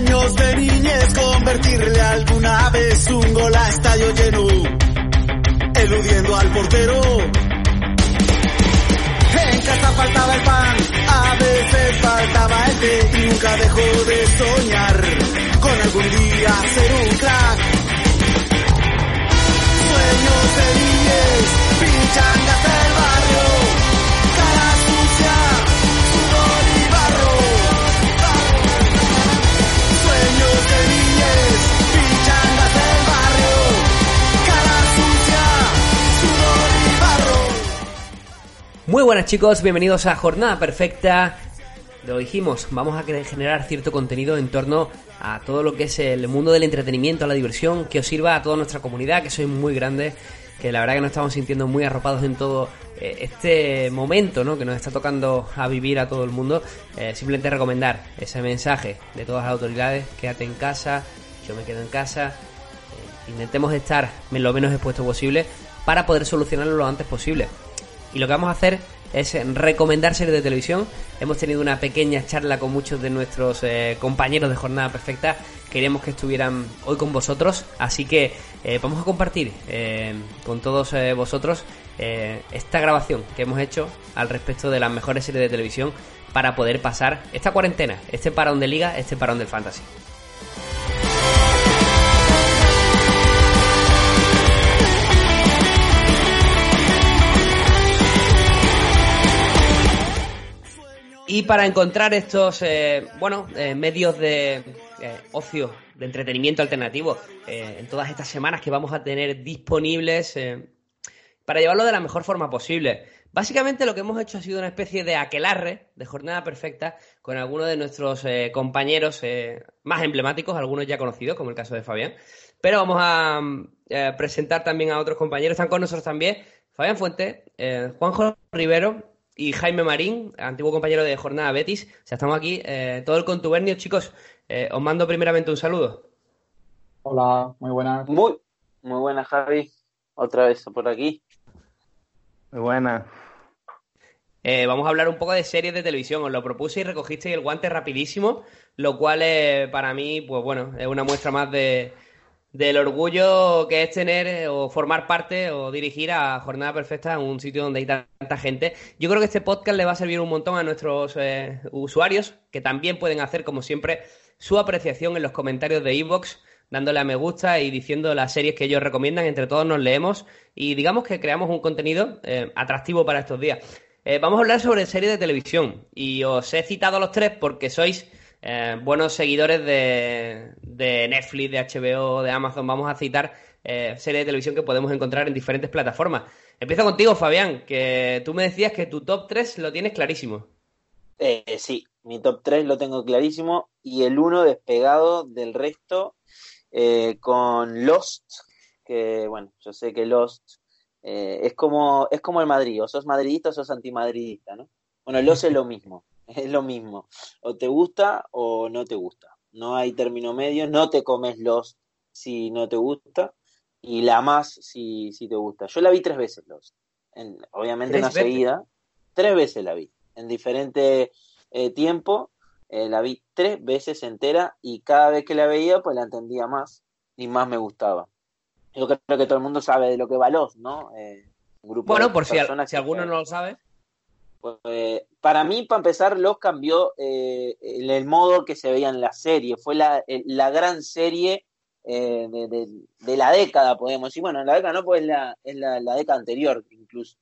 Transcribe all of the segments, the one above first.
Sueños de niñez, convertirle alguna vez un gol a estadio lleno, eludiendo al portero. En casa faltaba el pan, a veces faltaba el té y nunca dejó de soñar con algún día ser un crack. Sueños de niñez, pinchangas Muy buenas chicos, bienvenidos a Jornada Perfecta. Lo dijimos, vamos a generar cierto contenido en torno a todo lo que es el mundo del entretenimiento, a la diversión, que os sirva a toda nuestra comunidad, que sois muy grandes, que la verdad que nos estamos sintiendo muy arropados en todo eh, este momento ¿no? que nos está tocando a vivir a todo el mundo. Eh, simplemente recomendar ese mensaje de todas las autoridades, quédate en casa, yo me quedo en casa, eh, intentemos estar lo menos expuestos posible para poder solucionarlo lo antes posible. Y lo que vamos a hacer es recomendar series de televisión. Hemos tenido una pequeña charla con muchos de nuestros eh, compañeros de Jornada Perfecta. Queríamos que estuvieran hoy con vosotros. Así que eh, vamos a compartir eh, con todos eh, vosotros eh, esta grabación que hemos hecho al respecto de las mejores series de televisión para poder pasar esta cuarentena, este parón de liga, este parón del fantasy. Y para encontrar estos, eh, bueno, eh, medios de eh, ocio, de entretenimiento alternativo, eh, en todas estas semanas que vamos a tener disponibles, para llevarlo de la mejor forma posible. Básicamente lo que hemos hecho ha sido una especie de aquelarre, de jornada perfecta, con algunos de nuestros compañeros más emblemáticos, algunos ya conocidos, como el caso de Fabián. Pero vamos a presentar también a otros compañeros. Están con nosotros también Fabián Fuente, Juanjo Rivero y Jaime Marín, antiguo compañero de Jornada Betis. O sea, estamos aquí, eh, todo el contubernio. Chicos, eh, os mando primeramente un saludo. Hola, muy buenas. Muy, muy buena, Javi. Otra vez por aquí. Muy buenas. Eh, vamos a hablar un poco de series de televisión. Os lo propuse y recogisteis el guante rapidísimo, lo cual eh, para mí, pues bueno, es una muestra más de, del orgullo que es tener eh, o formar parte o dirigir a Jornada Perfecta en un sitio donde hay tanta gente. Yo creo que este podcast le va a servir un montón a nuestros eh, usuarios, que también pueden hacer, como siempre, su apreciación en los comentarios de iVoox, dándole a me gusta y diciendo las series que ellos recomiendan. Entre todos nos leemos y digamos que creamos un contenido eh, atractivo para estos días. Eh, vamos a hablar sobre series de televisión y os he citado a los tres porque sois eh, buenos seguidores de, de Netflix, de HBO, de Amazon. Vamos a citar eh, series de televisión que podemos encontrar en diferentes plataformas. Empiezo contigo, Fabián, que tú me decías que tu top 3 lo tienes clarísimo. Eh, sí, mi top 3 lo tengo clarísimo y el 1 despegado del resto eh, con Lost, que bueno, yo sé que Lost es como es como el Madrid, o sos madridista o sos antimadridista, ¿no? Bueno, Lost es lo mismo, es lo mismo, o te gusta o no te gusta, no hay término medio, no te comes Lost si no te gusta y la más si, si te gusta. Yo la vi tres veces Lost, en, obviamente ¿Tres no veces? seguida, tres veces la vi, en diferente eh, tiempo, eh, la vi tres veces entera y cada vez que la veía pues la entendía más y más me gustaba. Yo creo que todo el mundo sabe de lo que va Lost, ¿no? Eh, un grupo Bueno, de por si, al- si que- alguno no lo sabe. Pues, para mí, para empezar, Lost cambió eh, el, el modo que se veía en la serie. Fue la, la gran serie eh, de, de- de la década, podemos decir. Bueno, la década no, pues es la, es la, la década anterior, incluso.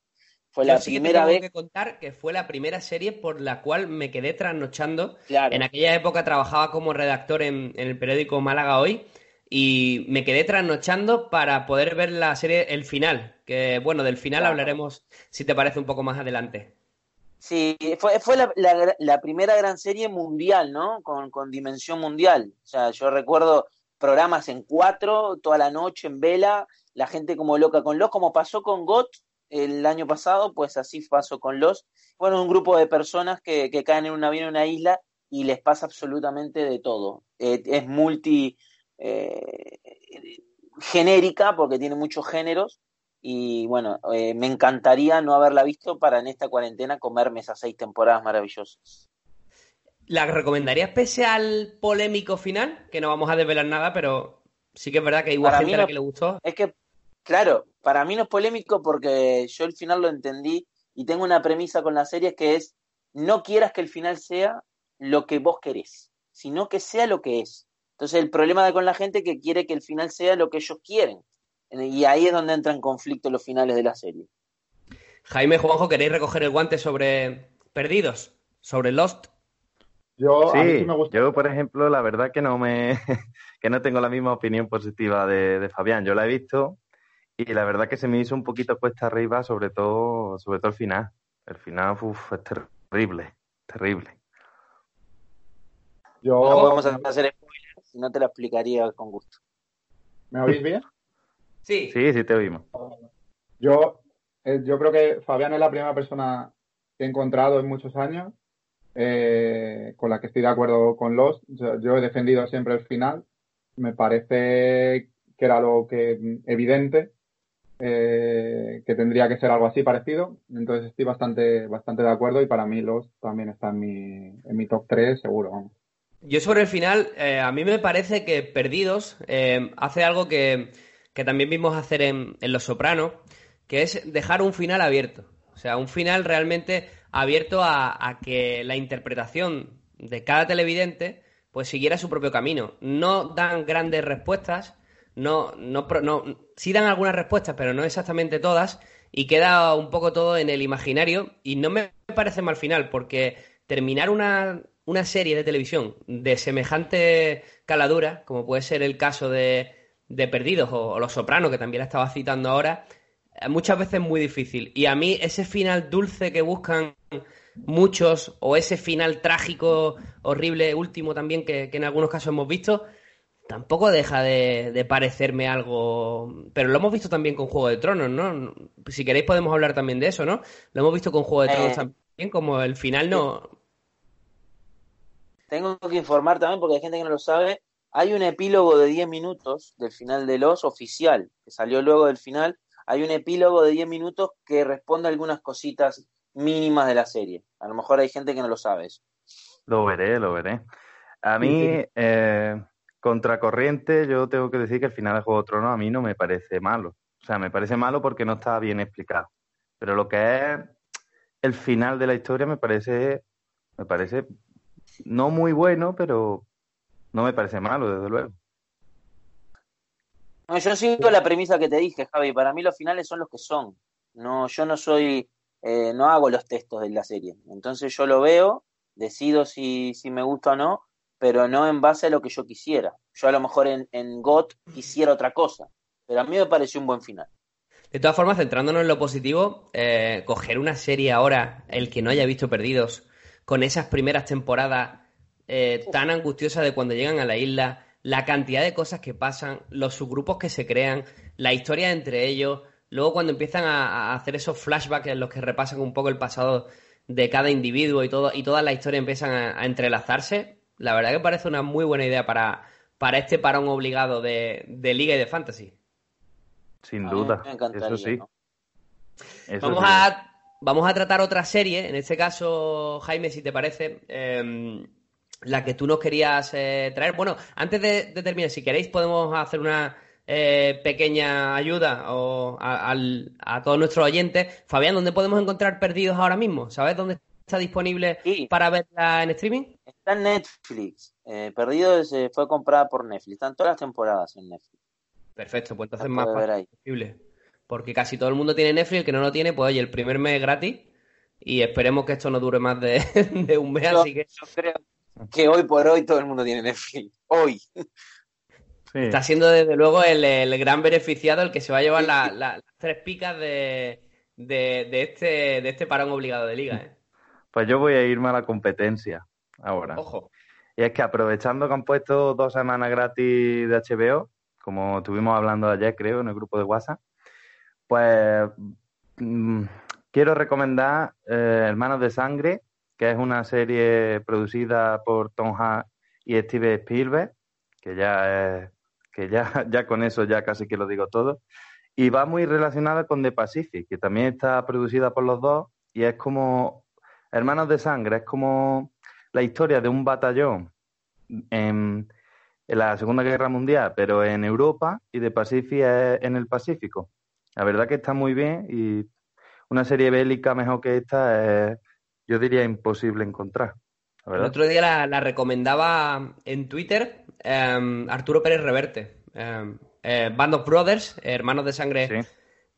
Fue Yo la sí que te primera tengo vez. que contar que fue la primera serie por la cual me quedé trasnochando. Claro, En aquella época trabajaba como redactor en, en el periódico Málaga Hoy y me quedé trasnochando para poder ver la serie El Final, que bueno, del final Claro. hablaremos si te parece un poco más adelante. Sí, fue, fue la, la, primera gran serie mundial, ¿no? Con, con, dimensión mundial. O sea, yo recuerdo programas en cuatro, toda la noche en vela, la gente como loca con los, como pasó con GOT el año pasado, pues así pasó con los. Bueno, un grupo de personas que, que caen en un avión en una isla y les pasa absolutamente de todo. Eh, es multi eh, genérica porque tiene muchos géneros y bueno, eh, me encantaría no haberla visto para en esta cuarentena comerme esas seis temporadas maravillosas. ¿La recomendarías pese al polémico final? Que no vamos a desvelar nada, pero sí que es verdad que hay igual gente a la que le gustó. Es que, claro, para mí no es polémico porque yo el final lo entendí y tengo una premisa con la serie que es no quieras que el final sea lo que vos querés, sino que sea lo que es. Entonces el problema de con la gente que quiere que el final sea lo que ellos quieren. Y ahí es donde entran en conflicto los finales de la serie. Jaime Juanjo, ¿queréis recoger el guante sobre Perdidos? ¿Sobre Lost? Yo, sí, yo, por ejemplo, la verdad que no me que no tengo la misma opinión positiva de, Fabián. Yo la he visto y la verdad que se me hizo un poquito cuesta arriba, sobre todo, sobre todo el final. El final uf, es terrible, terrible. Yo... No podemos hacer spoilers, si no te lo explicaría con gusto. ¿Me oís bien? Sí. Sí, sí te oímos. Yo, eh, yo creo que Fabián es la primera persona que he encontrado en muchos años eh, con la que estoy de acuerdo con los. Yo, he defendido siempre el final. Me parece que era lo que evidente eh, que tendría que ser algo así parecido. Entonces estoy bastante, bastante de acuerdo y para mí los también está en mi, en mi top 3 seguro. Yo sobre el final, a mí me parece que Perdidos hace algo que que también vimos hacer en, Los Sopranos, que es dejar un final abierto. O sea, un final realmente abierto a, que la interpretación de cada televidente pues siguiera su propio camino. No dan grandes respuestas, no, no, no, sí dan algunas respuestas, pero no exactamente todas, y queda un poco todo en el imaginario, y no me parece mal final, porque terminar una, una serie de televisión de semejante caladura, como puede ser el caso de, de Perdidos o, Los Sopranos, que también la estaba citando ahora, eh, muchas veces es muy difícil. Y a mí ese final dulce que buscan muchos, o ese final trágico, horrible, último también, que, en algunos casos hemos visto, tampoco deja de, parecerme algo. Pero lo hemos visto también con Juego de Tronos, ¿no? Si queréis podemos hablar también de eso, ¿no? Lo hemos visto con Juego de Tronos eh, también, como el final no. Tengo que informar también, porque hay gente que no lo sabe, hay un epílogo de 10 minutos del final de Los oficial, que salió luego del final. Hay un epílogo de 10 minutos que responde a algunas cositas mínimas de la serie. A lo mejor hay gente que no lo sabe eso. Lo veré, lo veré. A mí, eh, contracorriente, yo tengo que decir que el final de Juego de Tronos a mí no me parece malo. O sea, me parece malo porque no está bien explicado. Pero lo que es el final de la historia me parece, me parece no muy bueno, pero, no me parece malo, desde luego. No, yo sigo la premisa que te dije, Javi. Para mí los finales son los que son. No, yo no soy, eh, no hago los textos de la serie. Entonces yo lo veo, decido si, si me gusta o no, pero no en base a lo que yo quisiera. Yo a lo mejor en, en GOT quisiera otra cosa, pero a mí me pareció un buen final. De todas formas, centrándonos en lo positivo, eh, coger una serie ahora, el que no haya visto Perdidos, con esas primeras temporadas eh, tan angustiosa de cuando llegan a la isla, la cantidad de cosas que pasan, los subgrupos que se crean, la historia entre ellos, luego cuando empiezan a, hacer esos flashbacks en los que repasan un poco el pasado de cada individuo y todo y toda la historia empiezan a, entrelazarse, la verdad que parece una muy buena idea para, para este parón obligado de, Liga y de Fantasy. Sin duda, eso sí. vamos, A, vamos a tratar otra serie, en este caso, Jaime, si te parece. Em, la que tú nos querías eh, traer. Bueno, antes de, terminar, si queréis, podemos hacer una eh, pequeña ayuda o a, todos nuestros oyentes. Fabián, ¿dónde podemos encontrar Perdidos ahora mismo? ¿Sabes dónde está disponible para verla en streaming? Está en Netflix. Eh, Perdidos fue comprada por Netflix. Están todas las temporadas en Netflix. Perfecto, pues entonces más posible. Porque casi todo el mundo tiene Netflix, el que no lo tiene, pues oye, el primer mes gratis. Y esperemos que esto no dure más de, un mes, así que... Yo creo que hoy por hoy todo el mundo tiene Netflix. Hoy. Está siendo desde luego el, gran beneficiado el que se va a llevar las tres picas de, este, de este parón obligado de liga. ¿eh? Pues yo voy a irme a la competencia ahora. Ojo. Y es que aprovechando que han puesto dos semanas gratis de HBO, como estuvimos hablando ayer, creo, en el grupo de WhatsApp, pues mm, quiero recomendar eh, Hermanos de Sangre, que es una serie producida por Tom Hanks y Steve Spielberg, que ya es, que ya, ya con eso ya casi que lo digo todo. Y va muy relacionada con The Pacific, que también está producida por los dos, y es como Hermanos de Sangre, es como la historia de un batallón en, la Segunda Guerra Mundial, pero en Europa, y The Pacific es en el Pacífico. La verdad que está muy bien y una serie bélica mejor que esta es, yo diría, imposible encontrar. El otro día la, recomendaba en Twitter em, Arturo Pérez Reverte. Em, eh, Band of Brothers, Hermanos de Sangre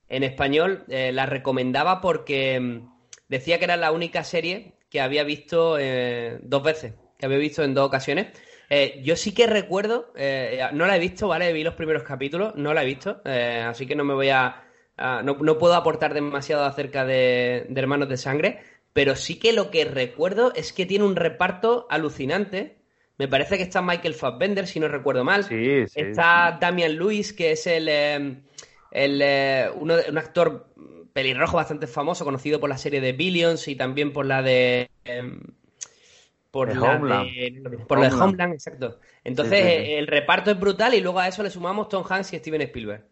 en español, eh, la recomendaba porque em, decía que era la única serie que había visto eh, dos veces, que había visto en dos ocasiones. yo sí que recuerdo, no la he visto, ¿vale? Vi los primeros capítulos, no la he visto, así que no me voy a... no, puedo aportar demasiado acerca de Hermanos de Sangre, pero sí que lo que recuerdo es que tiene un reparto alucinante. Me parece que está Michael Fassbender, si no recuerdo mal. Sí, sí, está Damian Lewis, que es el, em, el eh, uno, un actor pelirrojo bastante famoso, conocido por la serie de Billions y también por la de... Em, por la Homeland. por Homeland. Homeland, exacto. Entonces, el reparto es brutal y luego a eso le sumamos Tom Hanks y Steven Spielberg.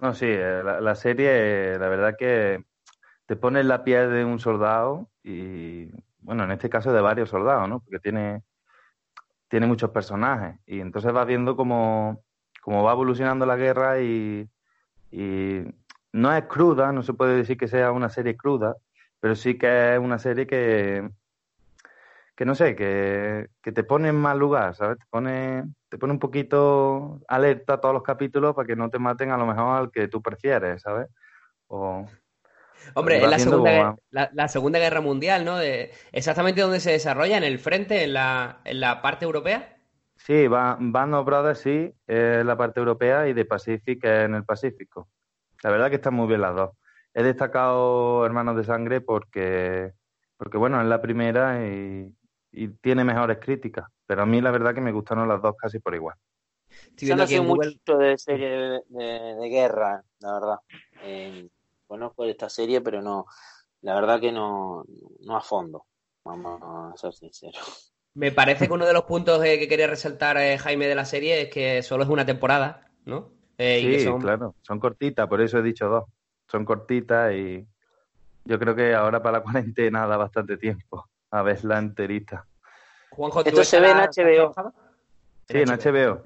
No, sí, eh, la, la serie, la verdad que te pones la piel de un soldado y, bueno, en este caso de varios soldados, ¿no? Porque tiene, tiene muchos personajes y entonces vas viendo cómo, va evolucionando la guerra y, no es cruda, no se puede decir que sea una serie cruda, pero sí que es una serie que, que no sé, que, que te pone en mal lugar, ¿sabes? Te pone, te pone un poquito alerta todos los capítulos para que no te maten a lo mejor al que tú prefieres, ¿sabes? O, Hombre, es la segunda, la, segunda Guerra Mundial, ¿no? De, exactamente donde se desarrolla, en el frente, en la, en la parte europea. Sí, Band of Brothers sí, es la parte europea y de Pacific es en el Pacífico. La verdad que están muy bien las dos. He destacado Hermanos de Sangre porque, porque bueno, es la primera y, tiene mejores críticas. Pero a mí la verdad que me gustaron las dos casi por igual. Yo no soy mucho de serie de, guerra, la verdad. Eh, conozco de esta serie, pero no, la verdad que no, no a fondo, vamos a ser sinceros. Me parece que uno de los puntos que quería resaltar eh, Jaime de la serie es que solo es una temporada, ¿no? Eh, sí, claro, son cortitas, por eso he dicho dos. Son cortitas y yo creo que ahora para la cuarentena da bastante tiempo a verla enterita. Juanjo, ¿Esto se ve en HBO? Sí, en HBO.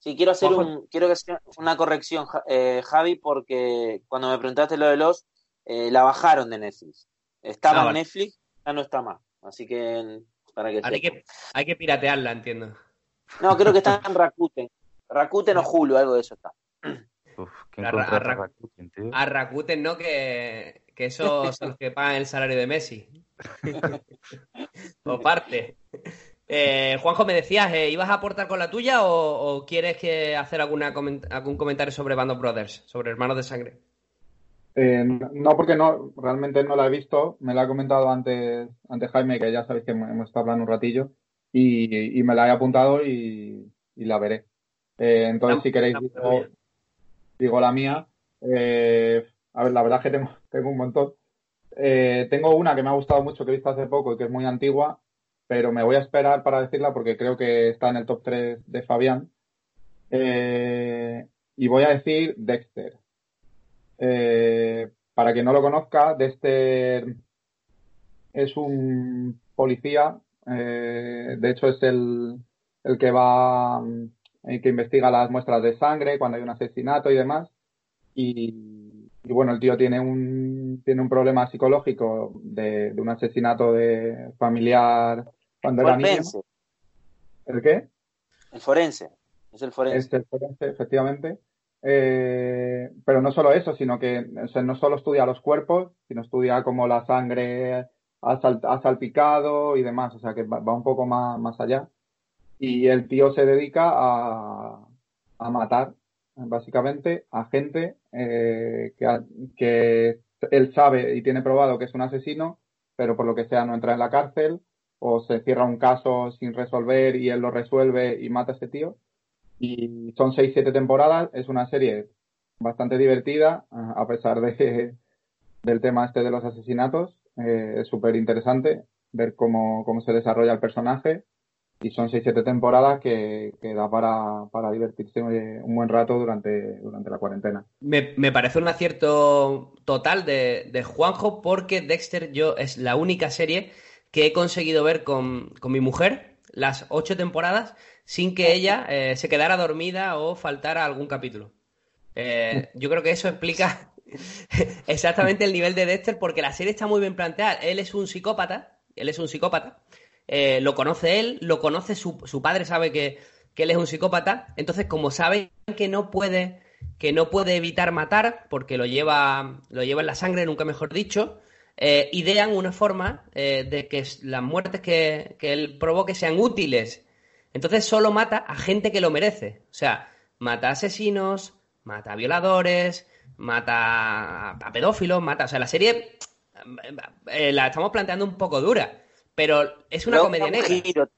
Sí, quiero hacer un, quiero que sea una corrección, eh, Javi, porque cuando me preguntaste lo de los, eh, la bajaron de Netflix. Estaba ah, en Netflix, ya no está más. Así que, para que, hay que Hay que piratearla, entiendo. No, creo que está en Rakuten. Rakuten o Hulu, algo de eso está. Uf, a, Rakuten, tío? a Rakuten, ¿no? Que, que esos son los que pagan el salario de Messi. o parte. Eh, Juanjo, me decías, eh, ¿ibas a aportar con la tuya o, quieres que hacer alguna algún comentario sobre Band of Brothers, sobre Hermanos de Sangre? Eh, no, porque no, realmente no la he visto. Me la ha comentado antes, antes Jaime, que ya sabéis que hemos estado hablando un ratillo, y, me la he apuntado y, la veré. entonces, si queréis, digo, la mía. a ver, la verdad es que tengo, tengo un montón. tengo una que me ha gustado mucho, que he visto hace poco y que es muy antigua, pero me voy a esperar para decirla porque creo que está en el top 3 de Fabián. Eh, y voy a decir Dexter. Eh, para quien no lo conozca, Dexter es un policía, eh, de hecho es el, el que va, el que investiga las muestras de sangre cuando hay un asesinato y demás. Y, bueno, el tío tiene un, tiene un problema psicológico de, de un asesinato de familiar cuando era niño. ¿El qué? El forense. Es el forense. Es el forense, efectivamente. Eh, pero no solo eso, sino que no solo estudia los cuerpos, sino estudia cómo la sangre ha, salpicado y demás. O sea, que va, un poco más, más allá. Y el tío se dedica a, a matar, básicamente, a gente eh, que, que él sabe y tiene probado que es un asesino, pero por lo que sea no entra en la cárcel o se cierra un caso sin resolver y él lo resuelve y mata a ese tío. Y son seis, siete temporadas, es una serie bastante divertida, a pesar de, del tema este de los asesinatos. Eh, es súper interesante ver cómo, cómo se desarrolla el personaje y son 6-7 temporadas que, que da para, para, divertirse un buen rato durante, durante la cuarentena. Me, me parece un acierto total de, de, Juanjo porque Dexter yo es la única serie que he conseguido ver con, con mi mujer las ocho temporadas sin que ella eh, se quedara dormida o faltara algún capítulo. Eh, yo creo que eso explica exactamente el nivel de Dexter porque la serie está muy bien planteada. Él es un psicópata, él es un psicópata eh, lo conoce él, lo conoce su, su padre, sabe que, que, él es un psicópata, entonces como saben que no puede, que no puede evitar matar, porque lo lleva, lo lleva en la sangre, nunca mejor dicho, eh, idean una forma eh, de que las muertes que, que él provoque sean útiles. Entonces solo mata a gente que lo merece. O sea, mata a asesinos, mata a violadores, mata a pedófilos, mata. O sea, la serie la estamos planteando un poco dura pero es una comedia un negra. Giro,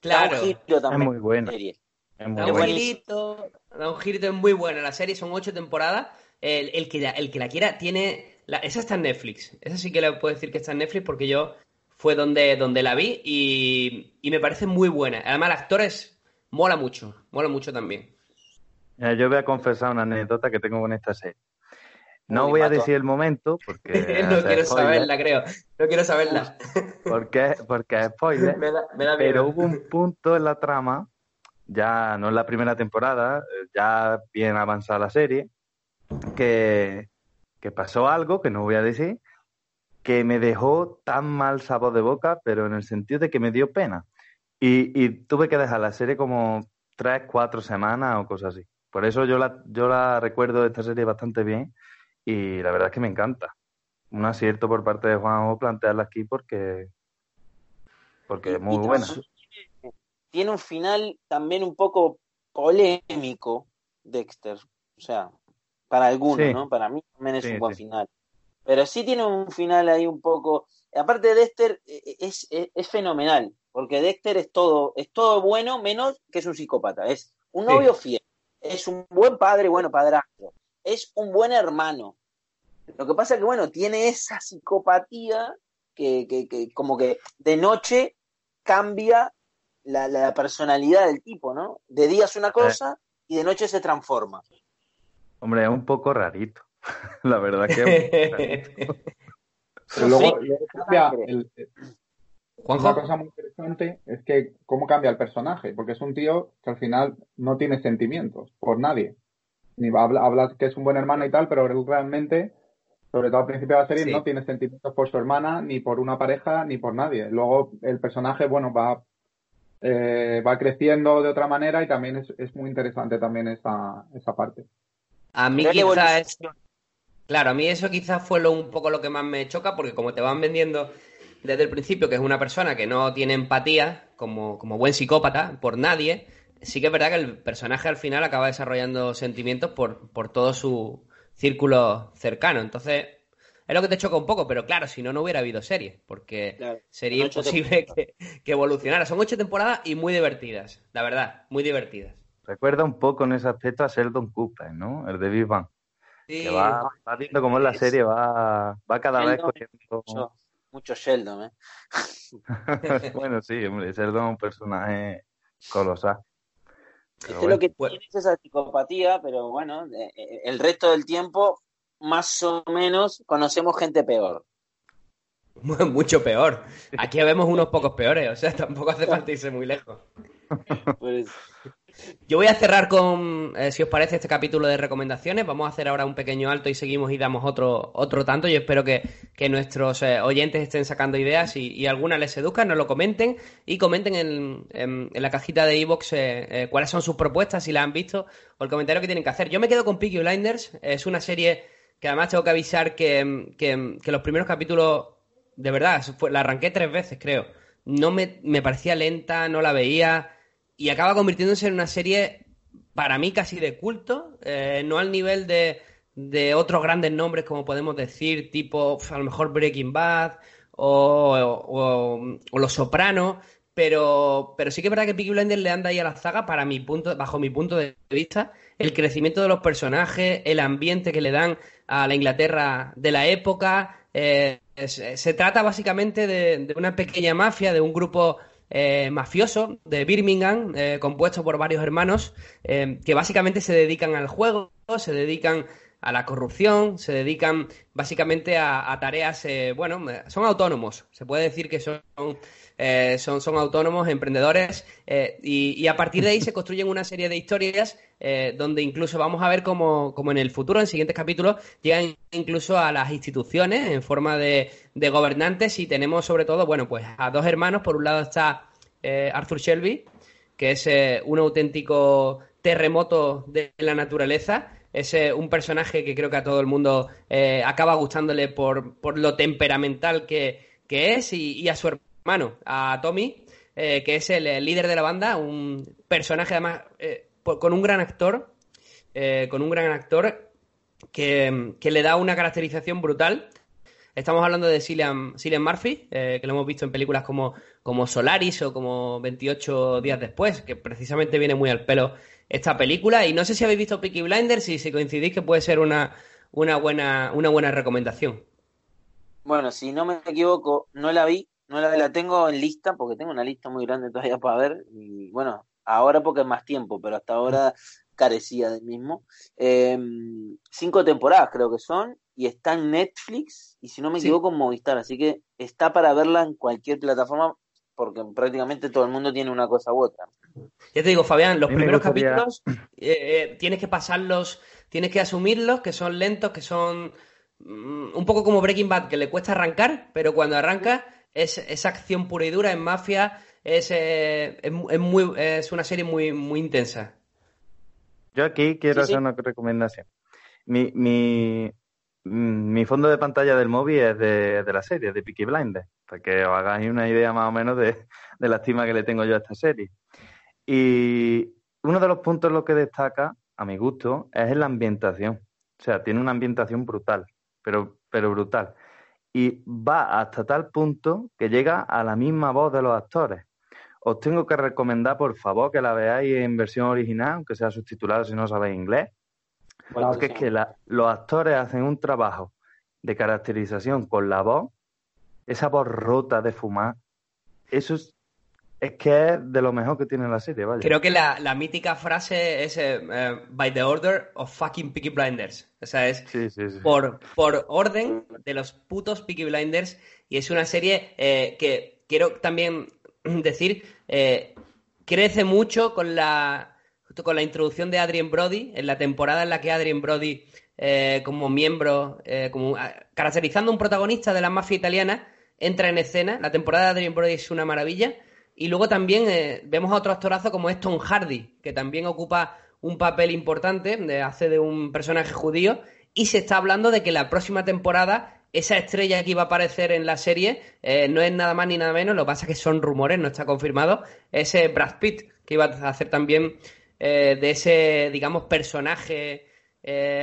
claro. Un giro también. Es muy buena. Es muy da, un girito, da un girito, es muy buena. La serie son ocho temporadas. El, el, que, la, el que la quiera tiene... La, esa está en Netflix. Esa sí que le puedo decir que está en Netflix porque yo fue donde, donde la vi y, y me parece muy buena. Además, el actor es, mola mucho. Mola mucho también. Yo voy a confesar una anécdota que tengo con esta serie. No voy a decir el momento porque. no quiero saberla, creo. No quiero saberla. porque, porque es spoiler. me, da, me da pero hubo un punto en la trama, ya no en la primera temporada, ya bien avanzada la serie, que, que pasó algo que no voy a decir, que me dejó tan mal sabor de boca, pero en el sentido de que me dio pena. Y, y tuve que dejar la serie como tres, cuatro semanas o cosas así. Por eso yo la, yo la recuerdo de esta serie bastante bien y la verdad es que me encanta. Un acierto por parte de Juanjo plantearla aquí porque, porque es muy buena. Tiene un final también un poco polémico, Dexter. O sea, para algunos, ¿no? Para mí también es un buen final. Pero sí tiene un final ahí un poco. Aparte de Dexter, e, e, es, es, es, fenomenal. Porque Dexter es todo, es todo bueno, menos que es un psicópata. Es un novio fiel. Es un buen padre, bueno, padrastro es un buen hermano. Lo que pasa es que, bueno, tiene esa psicopatía que, que, que como que de noche cambia la, la, personalidad del tipo, ¿no? De día es una cosa y de noche se transforma. Hombre, es un poco rarito. la verdad que luego, cambia el, una cosa muy interesante es que cómo cambia el personaje, porque es un tío que al final no tiene sentimientos por nadie ni habla, habla, que es un buen hermano y tal, pero realmente, sobre todo al principio de la serie, no tiene sentimientos por su hermana, ni por una pareja, ni por nadie. Luego el personaje, bueno, va, eh, va creciendo de otra manera y también es, es muy interesante también esa, esa parte. A mí quizá es... Claro, a mí eso quizás fue lo, un poco lo que más me choca, porque como te van vendiendo desde el principio que es una persona que no tiene empatía, como, como buen psicópata, por nadie, sí que es verdad que el personaje al final acaba desarrollando sentimientos por, por todo su círculo cercano. Entonces, es lo que te choca un poco, pero claro, si no, no hubiera habido serie, porque sería imposible que, evolucionara. Son ocho temporadas y muy divertidas, la verdad, muy divertidas. Recuerda un poco en ese aspecto a Sheldon Cooper, ¿no? El de Big Bang. Que va, viendo cómo es la serie, va, va cada vez cogiendo... Mucho, Sheldon, ¿eh? bueno, sí, hombre, Sheldon es un personaje colosal. Este lo que pues tiene es esa psicopatía, pero bueno, eh, eh, el resto del tiempo, más o menos, conocemos gente peor. Mucho peor. Aquí vemos unos pocos peores, o sea, tampoco hace falta irse muy lejos. Pues... Yo voy a cerrar con, eh, si os parece, este capítulo de recomendaciones. Vamos a hacer ahora un pequeño alto y seguimos y damos otro, otro tanto. Yo espero que, que nuestros eh, oyentes estén sacando ideas y, y, algunas les seduzcan, nos lo comenten y comenten en, la cajita de iVoox eh, cuáles son sus propuestas, si las han visto o el comentario que tienen que hacer. Yo me quedo con Peaky Blinders. Es una serie que además tengo que avisar que, que, que los primeros capítulos, de verdad, fue, la arranqué tres veces, creo. No me, me parecía lenta, no la veía y acaba convirtiéndose en una serie para mí casi de culto, eh, no al nivel de, de otros grandes nombres, como podemos decir, tipo a lo mejor Breaking Bad o, Los Sopranos, pero, pero sí que es verdad que Peaky Blinders le anda ahí a la zaga para mi punto, bajo mi punto de vista, el crecimiento de los personajes, el ambiente que le dan a la Inglaterra de la época. Eh, se trata básicamente de, una pequeña mafia, de un grupo eh, mafioso de Birmingham, eh, compuesto por varios hermanos, que básicamente se dedican al juego, se dedican a la corrupción, se dedican básicamente a, tareas, eh, bueno, son autónomos, se puede decir que son, eh, son, son, autónomos, emprendedores, eh, y, a partir de ahí se construyen una serie de historias donde incluso vamos a ver cómo, en el futuro, en siguientes capítulos, llegan incluso a las instituciones en forma de, de gobernantes y tenemos sobre todo, bueno, pues a dos hermanos, por un lado está Arthur Shelby, que es un auténtico terremoto de la naturaleza, es un personaje que creo que a todo el mundo eh, acaba gustándole por, por lo temperamental que, es y, a su hermano, a Tommy, eh, que es el, líder de la banda, un personaje además eh, con un gran actor, con un gran actor que, le da una caracterización brutal. Estamos hablando de Cillian, Murphy, que lo hemos visto en películas como, como Solaris o como 28 días después, que precisamente viene muy al pelo esta película. Y no sé si habéis visto Peaky Blinders y si coincidís que puede ser una, una, buena, una buena recomendación. Bueno, si no me equivoco, no la vi, no la, la tengo en lista, porque tengo una lista muy grande todavía para ver. Y bueno, ahora porque es más tiempo, pero hasta ahora carecía del mismo. Em, cinco temporadas creo que son, y está en Netflix, y si no me equivoco, en Movistar, así que está para verla en cualquier plataforma, porque prácticamente todo el mundo tiene una cosa u otra. Ya te digo, Fabián, los primeros capítulos eh, eh, tienes que pasarlos, tienes que asumirlos, que son lentos, que son mm, un poco como Breaking Bad, que le cuesta arrancar, pero cuando arranca es, esa acción pura y dura en mafia, es, eh, es, muy, es una serie muy, muy intensa. Yo aquí quiero hacer una recomendación. Mi, mi, mi fondo de pantalla del móvil es de, de la serie, de Peaky Blinders, para que os hagáis una idea más o menos de, de la estima que le tengo yo a esta serie. Y uno de los puntos lo que destaca, a mi gusto, es la ambientación. O sea, tiene una ambientación brutal, pero, pero brutal. Y va hasta tal punto que llega a la misma voz de los actores. Os tengo que recomendar, por favor, que la veáis en versión original, aunque sea subtitulada si no sabéis inglés. porque es que los actores hacen un trabajo de caracterización con la voz, esa voz rota de fumar, eso es es que es de lo mejor que tiene la serie, vaya. Creo que la, mítica frase es eh, eh, by the order of fucking Peaky Blinders. O sea, es Por, por orden de los putos Peaky Blinders. Y es una serie eh, que quiero también decir, crece mucho con la, con la introducción de Adrien Brody, en la temporada en la que Adrien Brody, como miembro, como, caracterizando un protagonista de la mafia italiana, entra en escena. La temporada de Adrien Brody es una maravilla. Y luego también eh, vemos a otro actorazo como es Hardy, que también ocupa un papel importante, de, hace de un personaje judío, y se está hablando de que la próxima temporada esa estrella que iba a aparecer en la serie eh, no es nada más ni nada menos, lo que pasa es que son rumores, no está confirmado, ese Brad Pitt, que iba a hacer también eh, de ese, digamos, personaje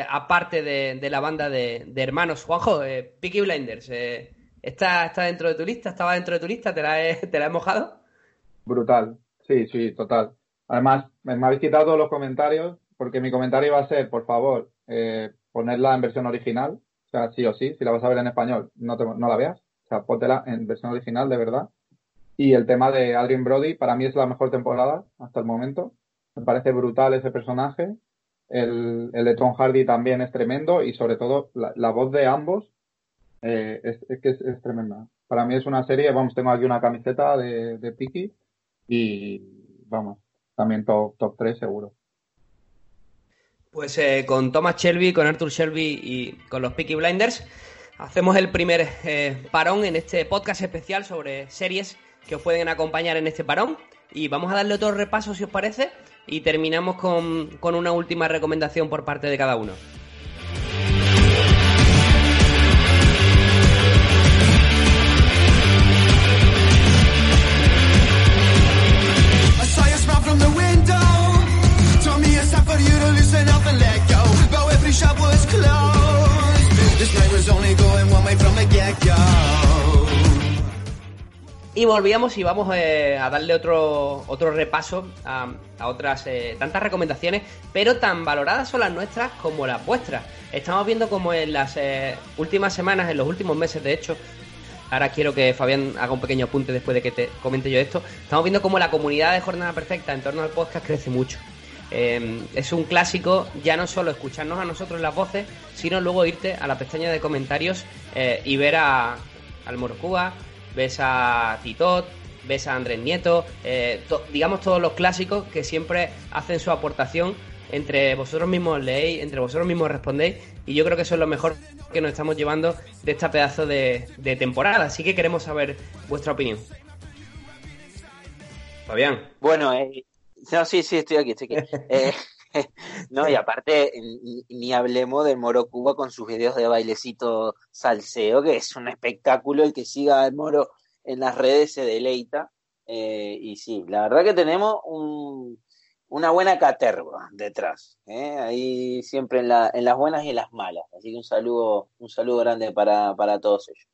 aparte de, la banda de, hermanos. Juanjo, Peaky Blinders, ¿está, ¿está dentro de tu lista? ¿Estaba dentro de tu lista? ¿Te la te la he mojado? Brutal, sí, sí, total. Además, me, habéis quitado los comentarios porque mi comentario va a ser, por favor, eh, ponerla en versión original, o sea, sí o sí, si la vas a ver en español, no, no la veas, o sea, póntela en versión original, de verdad. Y el tema de Adrian Brody, para mí es la mejor temporada hasta el momento. Me parece brutal ese personaje. El, el de Tom Hardy también es tremendo y sobre todo la, voz de ambos eh, es, que es, tremenda. Para mí es una serie, vamos, tengo aquí una camiseta de, de Piki y vamos, también top, top 3 seguro. Pues eh, con Thomas Shelby, con Arthur Shelby y con los Peaky Blinders hacemos el primer eh, parón en este podcast especial sobre series que os pueden acompañar en este parón y vamos a darle otro repaso si os parece y terminamos con, con una última recomendación por parte de cada uno. y volvíamos y vamos eh, a darle otro, otro repaso a, otras eh, tantas recomendaciones, pero tan valoradas son las nuestras como las vuestras. Estamos viendo como en las eh, últimas semanas, en los últimos meses de hecho, ahora quiero que Fabián haga un pequeño apunte después de que te comente yo esto, estamos viendo como la comunidad de Jornada Perfecta en torno al podcast crece mucho es un clásico ya no solo escucharnos a nosotros las voces, sino luego irte a la pestaña de comentarios y ver a, al ves a Titot, ves a Andrés Nieto, eh, digamos todos los clásicos que siempre hacen su aportación. Entre vosotros mismos leéis, entre vosotros mismos respondéis, y yo creo que eso es lo mejor que nos estamos llevando de esta pedazo de, temporada. Así que queremos saber vuestra opinión. Fabián. Bueno, eh, no, sí, sí, estoy aquí, estoy aquí. Eh, no, y aparte, ni, hablemos de Moro Cuba con sus videos de bailecito salseo, que es un espectáculo. El que siga al Moro en las redes se deleita. Eh, y sí, la verdad que tenemos una buena caterva detrás. ¿eh? Ahí siempre en, en, las buenas y en las malas. Así que un saludo, un saludo grande para, para todos ellos.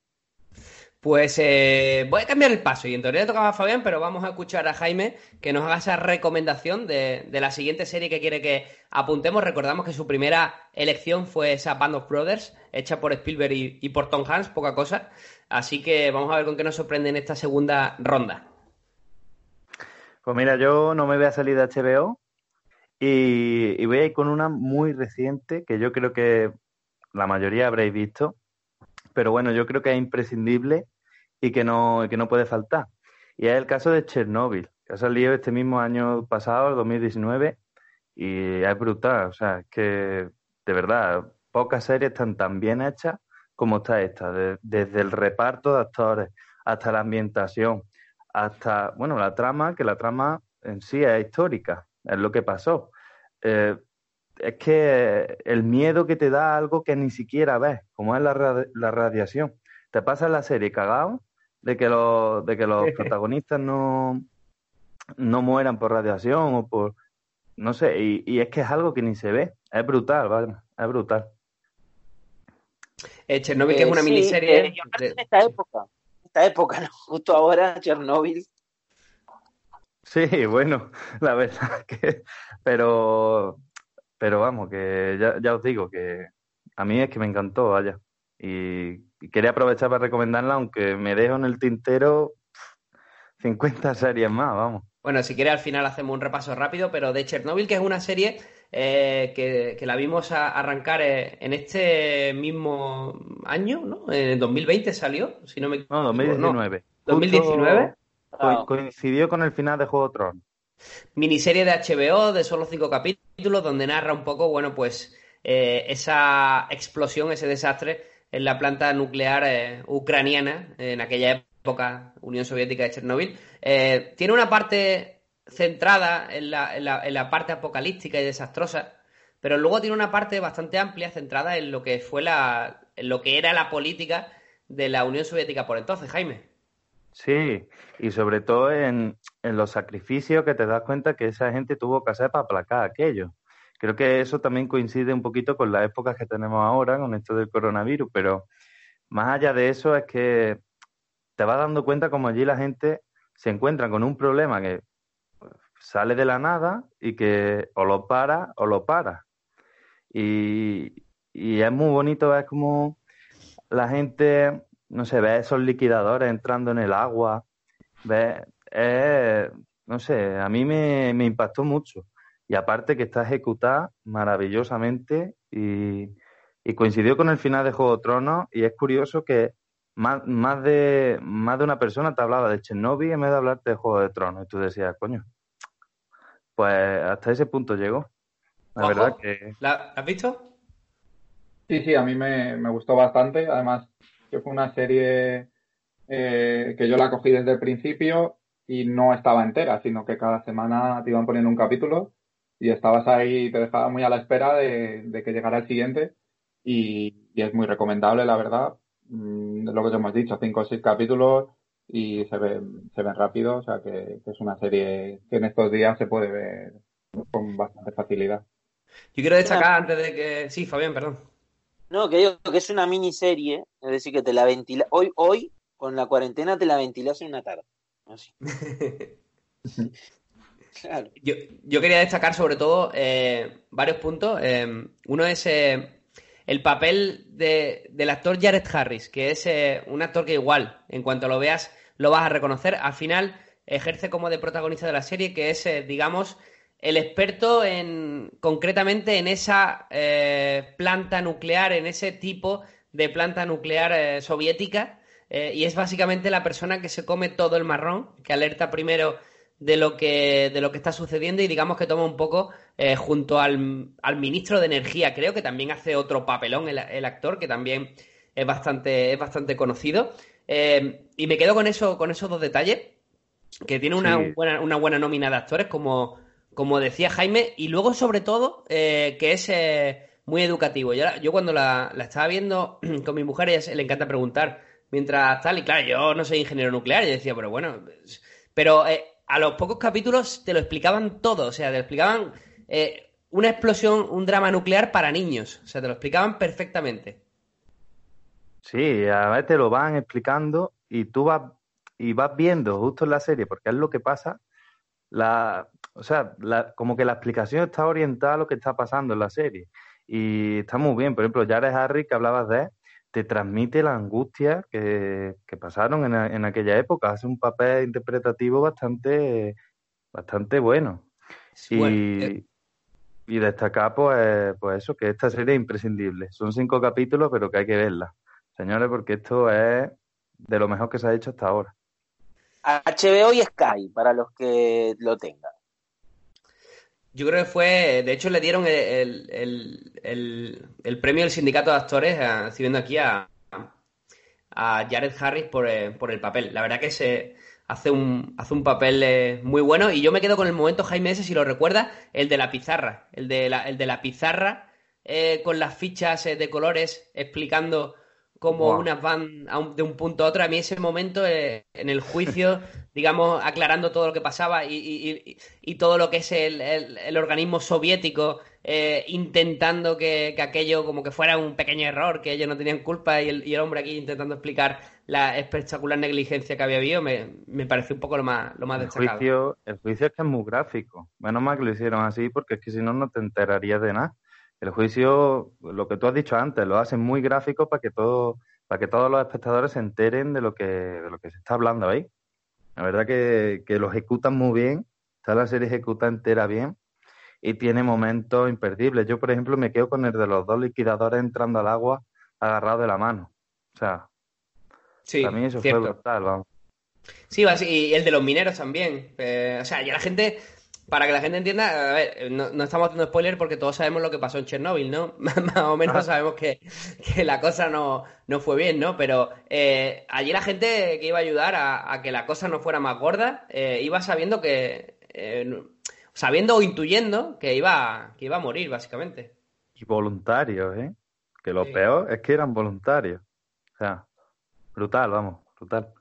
Pues eh, voy a cambiar el paso y en teoría tocaba a Fabián, pero vamos a escuchar a Jaime que nos haga esa recomendación de, la siguiente serie que quiere que apuntemos. Recordamos que su primera elección fue esa Band of Brothers, hecha por Spielberg y, por Tom Hanks, poca cosa. Así que vamos a ver con qué nos sorprende en esta segunda ronda. Pues mira, yo no me voy a salir de HBO y, y voy a ir con una muy reciente que yo creo que la mayoría habréis visto pero bueno, yo creo que es imprescindible y que no, que no puede faltar. Y es el caso de Chernobyl, que ha salido este mismo año pasado, el 2019, y es brutal. O sea, es que de verdad, pocas series están tan bien hechas como está esta, desde el reparto de actores hasta la ambientación, hasta, bueno, la trama, que la trama en sí es histórica, es lo que pasó. Eh, es que el miedo que te da algo que ni siquiera ves, como es la, radiación. Te pasa en la serie cagado de que, los, de que los protagonistas no, no mueran por radiación o por... No sé, y, es que es algo que ni se ve. Es brutal, ¿vale? Es brutal. Eh, Chernobyl, que es una eh, miniserie. Eh, en esta época, esta época, ¿no? Justo ahora, Chernobyl. Sí, bueno, la verdad que. Pero pero vamos, que ya, os digo que a mí es que me encantó, vaya. Y, quería aprovechar para recomendarla, aunque me dejo en el tintero 50 series más, vamos. Bueno, si quiere al final hacemos un repaso rápido, pero de Chernobyl, que es una serie eh, que, la vimos arrancar eh, en este mismo año, ¿no? En el 2020 salió, si no me No, 2019. 2019. coincidió con el final de Juego de Tronos. Miniserie de HBO de solo cinco capítulos donde narra un poco, bueno, pues eh, esa explosión, ese desastre en la planta nuclear eh, ucraniana en aquella época, Unión Soviética de Chernóbil. Eh, tiene una parte centrada en la, en, la, parte apocalíptica y desastrosa, pero luego tiene una parte bastante amplia centrada en lo que fue la, en lo que era la política de la Unión Soviética por entonces, Jaime. Sí, y sobre todo en, los sacrificios que te das cuenta que esa gente tuvo que hacer para aplacar aquello. Creo que eso también coincide un poquito con las épocas que tenemos ahora, con esto del coronavirus, pero más allá de eso es que te vas dando cuenta como allí la gente se encuentra con un problema que sale de la nada y que o lo para o lo para. Y, y es muy bonito, es como la gente no sé, ves esos liquidadores entrando en el agua, no sé, a mí me, impactó mucho. Y aparte que está ejecutada maravillosamente y, coincidió con el final de Juego de Tronos y es curioso que más, más, de, más de una persona te hablaba de Chernobyl en vez de hablarte de Juego de Tronos y tú decías, coño, pues hasta ese punto llegó. La verdad que... ¿La has visto? Sí, sí, a mí me, me gustó bastante. Además, que fue una serie eh, que yo la cogí desde el principio y no estaba entera, sino que cada semana te iban poniendo un capítulo y estabas ahí, te dejaba muy a la espera de, que llegara el siguiente y, es muy recomendable, la verdad. Mm, lo que hemos dicho, cinco o seis capítulos y se ven, se ven rápido, o sea que, es una serie que en estos días se puede ver con bastante facilidad. Yo quiero destacar antes de que... Sí, Fabián, perdón. No, que digo que es una miniserie, es decir, que te la ventila. Hoy, hoy, con la cuarentena, te la ventilas en una tarde. Así. claro. yo, yo, quería destacar sobre todo eh, varios puntos. Eh, uno es eh, el papel de, del actor Jared Harris, que es un actor que igual, en cuanto lo veas, lo vas a reconocer. Al final ejerce como de protagonista de la serie, que es, digamos, el experto en concretamente en esa eh, planta nuclear, en ese tipo de planta nuclear soviética. Y es básicamente la persona que se come todo el marrón, que alerta primero de lo que, de lo que está sucediendo y digamos que toma un poco eh, junto al, al, ministro de Energía. Creo que también hace otro papelón el, el actor, que también es bastante, es bastante conocido. Eh, y me quedo con eso, con esos dos detalles, que tiene una, sí. buena, una buena nómina de actores, como, como decía Jaime, y luego sobre todo eh, que es eh, muy educativo. Yo, yo cuando la, la, estaba viendo con mi mujer, ella le encanta preguntar mientras tal, y claro, yo no soy ingeniero nuclear, y decía, pero bueno, pero eh, a los pocos capítulos te lo explicaban todo, o sea, te lo explicaban eh, una explosión, un drama nuclear para niños, o sea, te lo explicaban perfectamente. Sí, a veces te lo van explicando y tú vas y vas viendo justo en la serie, porque es lo que pasa, la, o sea, la, como que la explicación está orientada a lo que está pasando en la serie. Y está muy bien. Por ejemplo, Jared Harry, que hablabas de te transmite la angustia que, que pasaron en, en, aquella época. Hace un papel interpretativo bastante, bastante bueno. Y, bueno, eh... y, destacar, pues, pues eso, que esta serie es imprescindible. Son cinco capítulos, pero que hay que verla. Señores, porque esto es de lo mejor que se ha hecho hasta ahora. HBO y Sky, para los que lo tengan. Yo creo que fue, de hecho le dieron el, el, el, premio del sindicato de actores, estoy viendo aquí a, a Jared Harris por, eh, por, el papel. La verdad que se hace un, hace un papel eh, muy bueno y yo me quedo con el momento, Jaime, ese, si lo recuerda, el de la pizarra, el de la, el de la pizarra eh, con las fichas de colores explicando cómo wow. unas van un, de un punto a otro. A mí ese momento eh, en el juicio, digamos, aclarando todo lo que pasaba y, y, y todo lo que es el, el, el organismo soviético eh, intentando que, que, aquello como que fuera un pequeño error, que ellos no tenían culpa y el, y el hombre aquí intentando explicar la espectacular negligencia que había habido, me, me pareció un poco lo más, lo más el destacado. Juicio, el juicio es que es muy gráfico. Menos mal que lo hicieron así porque es que si no, no te enterarías de nada el juicio, lo que tú has dicho antes, lo hacen muy gráfico para que todo, para que todos los espectadores se enteren de lo que, de lo que se está hablando ahí. La verdad que, que lo ejecutan muy bien, está la serie ejecuta entera bien y tiene momentos imperdibles. Yo, por ejemplo, me quedo con el de los dos liquidadores entrando al agua agarrado de la mano. O sea, sí, para mí eso cierto. fue brutal, vamos. Sí, y el de los mineros también. Eh, o sea, ya la gente para que la gente entienda, a ver, no, no, estamos haciendo spoiler porque todos sabemos lo que pasó en Chernobyl, ¿no? Más o menos sabemos que, que, la cosa no, no, fue bien, ¿no? Pero eh, allí la gente que iba a ayudar a, a que la cosa no fuera más gorda, eh, iba sabiendo que, eh, sabiendo o intuyendo que iba, que iba a morir, básicamente. Y voluntarios, ¿eh? Que lo sí. peor es que eran voluntarios. O sea, brutal, vamos, brutal.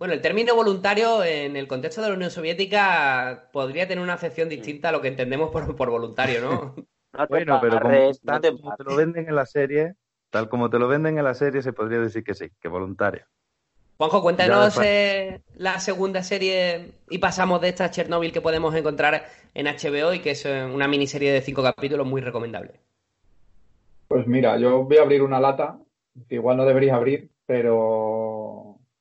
Bueno, el término voluntario en el contexto de la Unión Soviética podría tener una acepción distinta a lo que entendemos por, por voluntario, ¿no? no bueno, pero como, tal, te, como te lo venden en la serie, tal como te lo venden en la serie, se podría decir que sí, que voluntario. Juanjo, cuéntanos eh, la segunda serie y pasamos de esta Chernobyl que podemos encontrar en HBO y que es eh, una miniserie de cinco capítulos muy recomendable. Pues mira, yo voy a abrir una lata, que igual no debería abrir, pero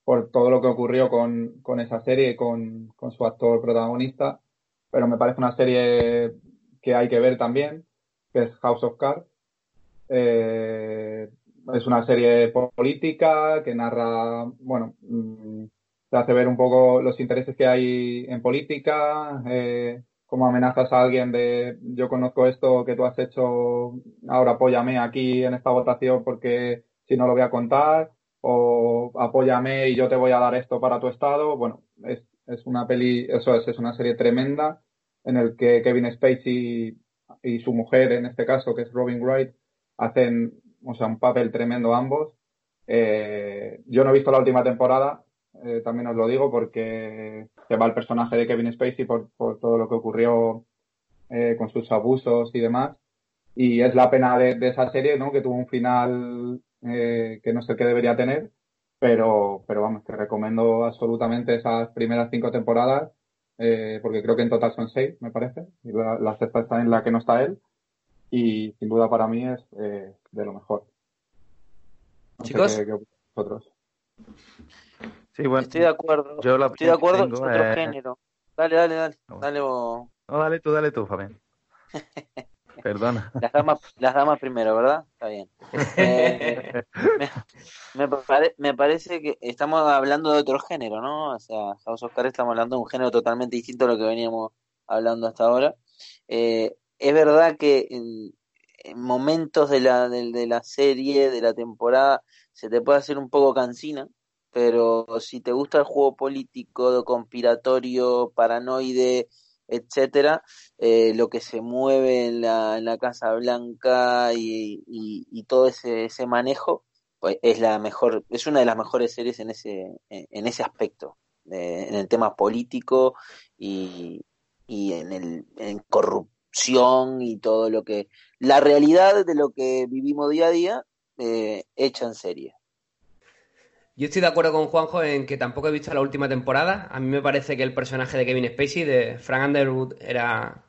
por todo lo que ocurrió con, con esa serie con, con, su actor protagonista, pero me parece una serie que hay que ver también, que es House of Cards. Eh, es una serie política que narra, bueno, mm, te hace ver un poco los intereses que hay en política, eh, cómo amenazas a alguien de yo conozco esto que tú has hecho, ahora apóyame aquí en esta votación porque si no lo voy a contar o apóyame y yo te voy a dar esto para tu estado. Bueno, es, es una peli, eso es, es una serie tremenda en el que Kevin Spacey y su mujer, en este caso, que es Robin Wright, hacen, o sea, un papel tremendo ambos. Eh, yo no he visto la última temporada, eh, también os lo digo, porque se va el personaje de Kevin Spacey por, por todo lo que ocurrió eh, con sus abusos y demás. y es la pena de, esa serie, ¿no? Que tuvo un final eh, que no sé qué debería tener, pero, pero vamos, te recomiendo absolutamente esas primeras cinco temporadas, eh, porque creo que en total son seis, me parece, y la, sexta está en la que no está él, y sin duda para mí es eh, de lo mejor. Chicos. sí, bueno, estoy de acuerdo. Yo estoy de acuerdo, es otro género. Dale, dale, dale. Dale, No, dale tú, dale tú, Fabián. Perdona. Las damas, las damas primero, ¿verdad? Está bien. Eh, me, parece que estamos hablando de otro género, ¿no? O sea, House Oscar estamos hablando de un género totalmente distinto a lo que veníamos hablando hasta ahora. Eh, es verdad que en, momentos de la, de, la serie, de la temporada, se te puede hacer un poco cansina, pero si te gusta el juego político, conspiratorio, paranoide, etcétera, eh, lo que se mueve en la, en la Casa Blanca y, y, todo ese, ese manejo, pues es la mejor, es una de las mejores series en ese, en ese aspecto, en el tema político y, y en el en corrupción y todo lo que, la realidad de lo que vivimos día a día, eh, hecha en serie. Yo estoy de acuerdo con Juanjo en que tampoco he visto la última temporada. A mí me parece que el personaje de Kevin Spacey, de Frank Underwood, era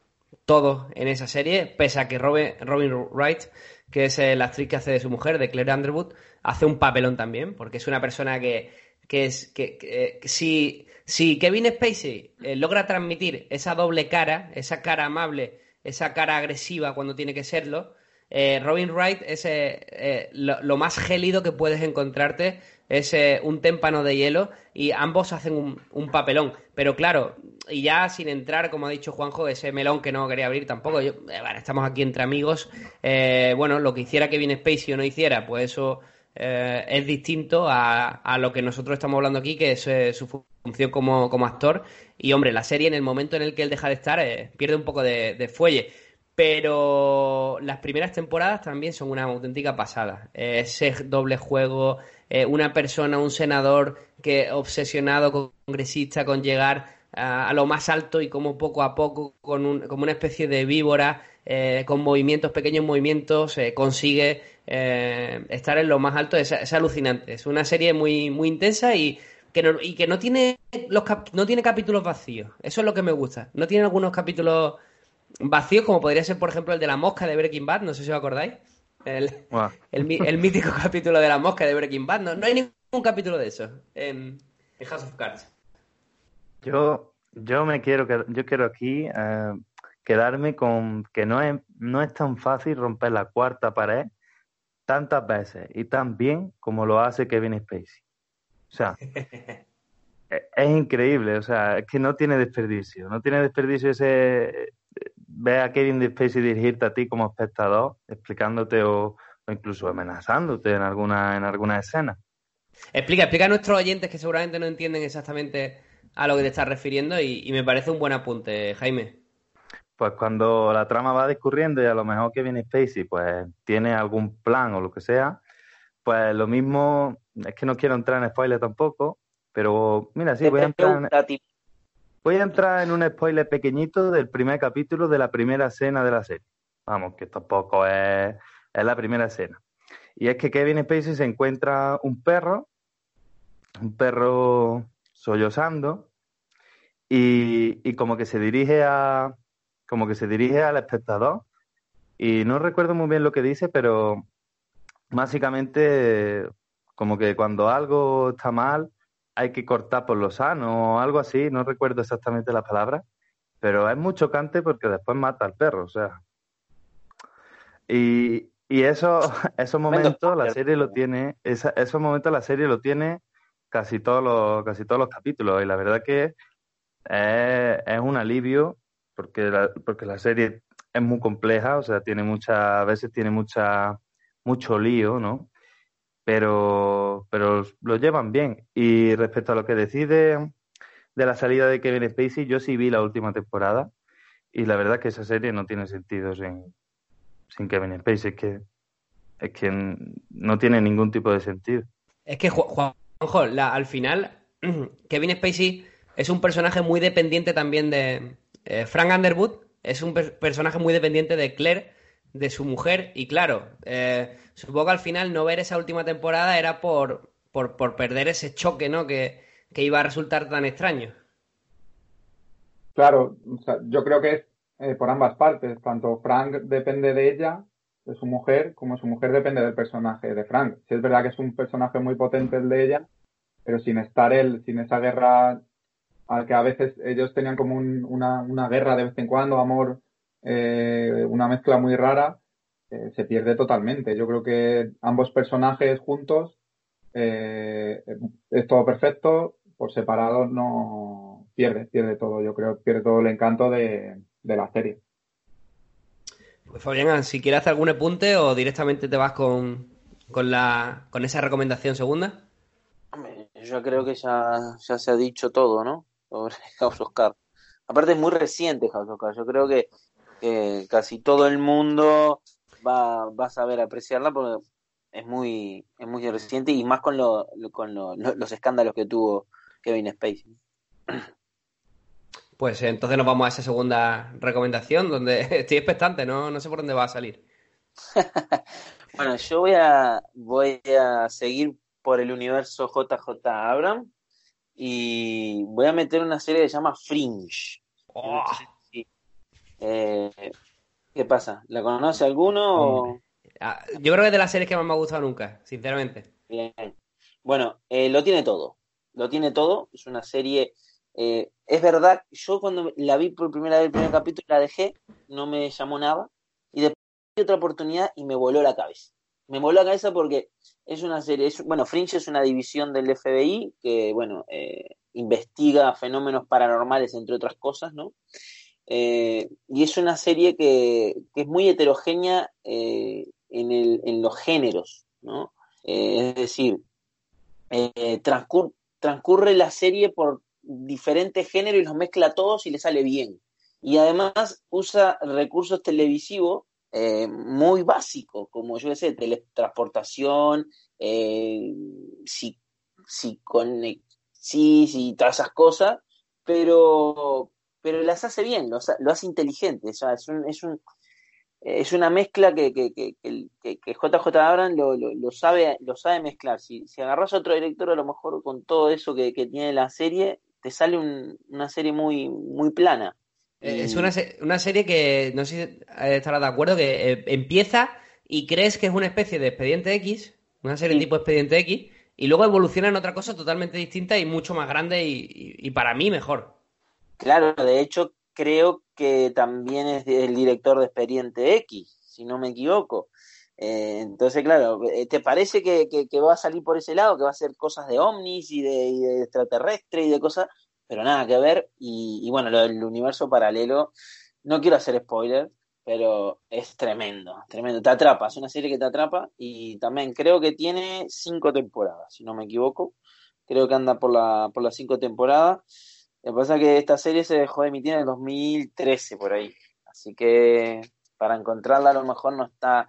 todo en esa serie, pese a que Robin, Wright, que es la actriz que hace de su mujer, de Claire Underwood, hace un papelón también, porque es una persona que, es que, si, si, Kevin Spacey eh, logra transmitir esa doble cara, esa cara amable, esa cara agresiva cuando tiene que serlo, eh, Robin Wright es eh, lo, más gélido que puedes encontrarte es eh, un témpano de hielo y ambos hacen un, papelón. Pero claro, y ya sin entrar, como ha dicho Juanjo, ese melón que no quería abrir tampoco, yo, eh, estamos aquí entre amigos, eh, bueno, lo que hiciera Kevin Spacey o no hiciera, pues eso es distinto a, lo que nosotros estamos hablando aquí, que es su función como, como, actor. Y hombre, la serie en el momento en el que él deja de estar pierde un poco de, de fuelle pero las primeras temporadas también son una auténtica pasada. ese doble juego, eh, una persona, un senador que obsesionado, congresista, con llegar a, lo más alto y como poco a poco, con un, como una especie de víbora, eh, con movimientos, pequeños movimientos, eh, consigue estar en lo más alto. Es, alucinante. Es una serie muy, muy intensa y que no, y que no tiene, los no tiene capítulos vacíos. Eso es lo que me gusta. No tiene algunos capítulos vacíos, como podría ser, por ejemplo, el de la mosca de Breaking Bad, no sé si os acordáis. El, el, mítico capítulo de la mosca de Breaking Bad. No, hay ningún capítulo de eso en, House of Cards. Yo, yo me quiero, yo quiero aquí eh, quedarme con que no es, no es tan fácil romper la cuarta pared tantas veces y tan bien como lo hace Kevin Spacey. O sea, e, es, increíble, o sea, es que no tiene desperdicio, no tiene desperdicio ese ve a Kevin Spacey dirigirte a ti como espectador, explicándote o, incluso amenazándote en alguna, en alguna escena. Explica, explica a nuestros oyentes que seguramente no entienden exactamente a lo que te estás refiriendo y, me parece un buen apunte, Jaime. Pues cuando la trama va discurriendo y a lo mejor Kevin Spacey pues tiene algún plan o lo que sea, pues lo mismo, es que no quiero entrar en spoiler tampoco, pero mira, sí, voy a entrar... En... Voy a entrar en un spoiler pequeñito del primer capítulo de la primera escena de la serie. Vamos, que tampoco es, es la primera escena. Y es que Kevin Spacey se encuentra un perro, un perro sollozando, y, y como que se dirige a como que se dirige al espectador. Y no recuerdo muy bien lo que dice, pero básicamente como que cuando algo está mal, hay que cortar por lo sano o algo así, no recuerdo exactamente la palabra, pero es muy chocante porque después mata al perro, o sea. Y, y eso, esos momentos la serie lo tiene, esos momentos la serie lo tiene casi todos los, casi todos los capítulos, y la verdad que es, es un alivio porque la, porque la serie es muy compleja, o sea, tiene muchas, a veces tiene mucha, mucho lío, ¿no? Pero, pero lo llevan bien. Y respecto a lo que decide de la salida de Kevin Spacey, yo sí vi la última temporada y la verdad es que esa serie no tiene sentido sin, Kevin Spacey, es que, es que no tiene ningún tipo de sentido. Es que, Juanjo, al final, Kevin Spacey es un personaje muy dependiente también de... Eh, Frank Underwood es un personaje muy dependiente de Claire de su mujer. Y claro, eh, supongo que al final no ver esa última temporada era por, por, por perder ese choque, ¿no? Que, que, iba a resultar tan extraño. Claro, o sea, yo creo que es eh, por ambas partes. Tanto Frank depende de ella, de su mujer, como su mujer depende del personaje de Frank. Si es verdad que es un personaje muy potente el de ella, pero sin estar él, sin esa guerra al que a veces ellos tenían como un, una, una, guerra de vez en cuando, amor, eh, una mezcla muy rara, eh, se pierde totalmente. Yo creo que ambos personajes juntos eh, es todo perfecto, por separado no pierde, pierde todo, yo creo, pierde todo el encanto de, de la serie. Pues Fabián, si quieres hacer algún apunte o directamente te vas con, con, la, con esa recomendación segunda. Yo creo que ya, ya se ha dicho todo, ¿no? sobre House of Cards. Aparte es muy reciente House of Cards. Yo creo que, casi todo el mundo va, va, a saber apreciarla porque es muy, es muy reciente y más con, lo, con lo, los escándalos que tuvo Kevin Spacey. Pues entonces nos vamos a esa segunda recomendación donde estoy expectante, no, no sé por dónde va a salir. bueno, yo voy a, voy a seguir por el universo JJ Abrams y voy a meter una serie que se llama Fringe. Oh. Eh, ¿Qué pasa? ¿La conoce alguno? Ah, yo creo que es de las series que más me ha gustado nunca, sinceramente. Bien. Bueno, eh, lo tiene todo. Lo tiene todo. Es una serie. Eh, es verdad, yo cuando la vi por primera vez el primer capítulo la dejé, no me llamó nada. Y después otra oportunidad y me voló la cabeza me voló la cabeza porque es una serie, bueno, Fringe es una división del FBI que, bueno, eh, investiga fenómenos paranormales, entre otras cosas, ¿no? Eh, y es una serie que, es muy heterogénea eh, en, el, en, los géneros, ¿no? es decir, transcurre la serie por diferentes géneros y los mezcla todos y le sale bien. Y además usa recursos televisivos eh, muy básico, como yo sé, teletransportación, eh, si, si sí, sí, todas esas cosas, pero, pero las hace bien, lo, lo hace inteligente, es, un, es, un, es una mezcla que, que, que, que JJ Abrams lo, lo, sabe, lo sabe mezclar. Si, si agarras a otro director, a lo mejor con todo eso que, tiene la serie, te sale una serie muy, muy plana. Eh, es una, una, serie que, no sé si estarás de acuerdo, que eh, empieza y crees que es una especie de expediente X, una serie tipo expediente X, y luego evoluciona en otra cosa totalmente distinta y mucho más grande y, para mí mejor. Claro, de hecho creo que también es el director de expediente X, si no me equivoco. Eh, entonces, claro, ¿te parece que, va a salir por ese lado, que va a hacer cosas de ovnis y de, y de extraterrestre y de cosas? pero nada que ver. Y, bueno, lo del universo paralelo, no quiero hacer spoiler, pero es tremendo, tremendo. Te atrapa, es una serie que te atrapa y también creo que tiene cinco temporadas, si no me equivoco. Creo que anda por, la, por las cinco temporadas. Lo que pasa es que esta serie se dejó de emitir en el 2013 por ahí. Así que para encontrarla a lo mejor no está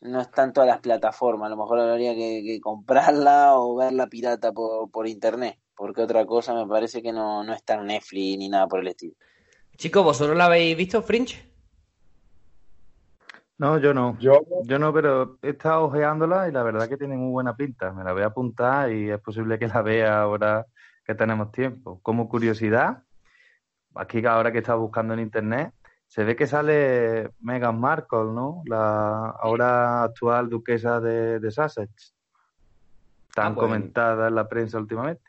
no está en todas las plataformas. A lo mejor habría que, que comprarla o verla pirata por, por internet porque otra cosa me parece que no, no está en Netflix ni nada por el estilo. Chicos, ¿vosotros la habéis visto, Fringe? No, yo no. Yo, yo no, pero he estado ojeándola y la verdad que tiene muy buena pinta. Me la voy a apuntar y es posible que la vea ahora que tenemos tiempo. Como curiosidad, aquí ahora que estado buscando en internet, se ve que sale Meghan Markle, ¿no? La ahora actual duquesa de, de Sussex. Tan ah, pues comentada en la prensa últimamente.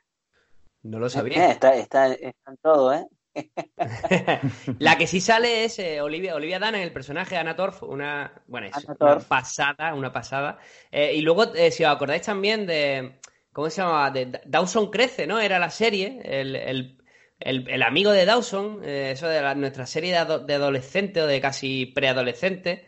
No lo sabía. está, está, está en todo, ¿eh? la que sí sale es eh, Olivia, Olivia en el personaje Anna Torf, una, bueno, es una pasada, una pasada. Eh, y luego, eh, si os acordáis también de, ¿cómo se llama? De Dawson Crece, ¿no? Era la serie, el, el, el, amigo de Dawson, eso de nuestra serie de, de, adolescente o de casi preadolescente.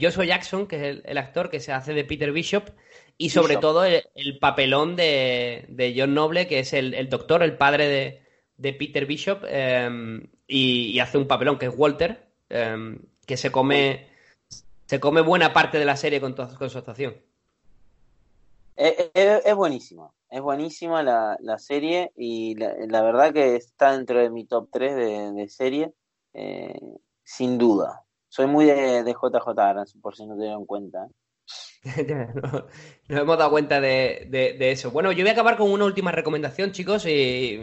Joshua Jackson, que es el, actor que se hace de Peter Bishop, y sobre todo el, papelón de, John Noble, que es el, doctor, el padre de, Peter Bishop, em, y, hace un papelón que es Walter, em, que se come, se come buena parte de la serie con, con su actuación. Es, buenísima, es buenísima la, serie y la, verdad que está dentro de mi top 3 de, serie, eh, sin duda. Soy muy de, de JJ, por si no te dieron cuenta. no, nos hemos dado cuenta de, de, eso. Bueno, yo voy a acabar con una última recomendación, chicos, y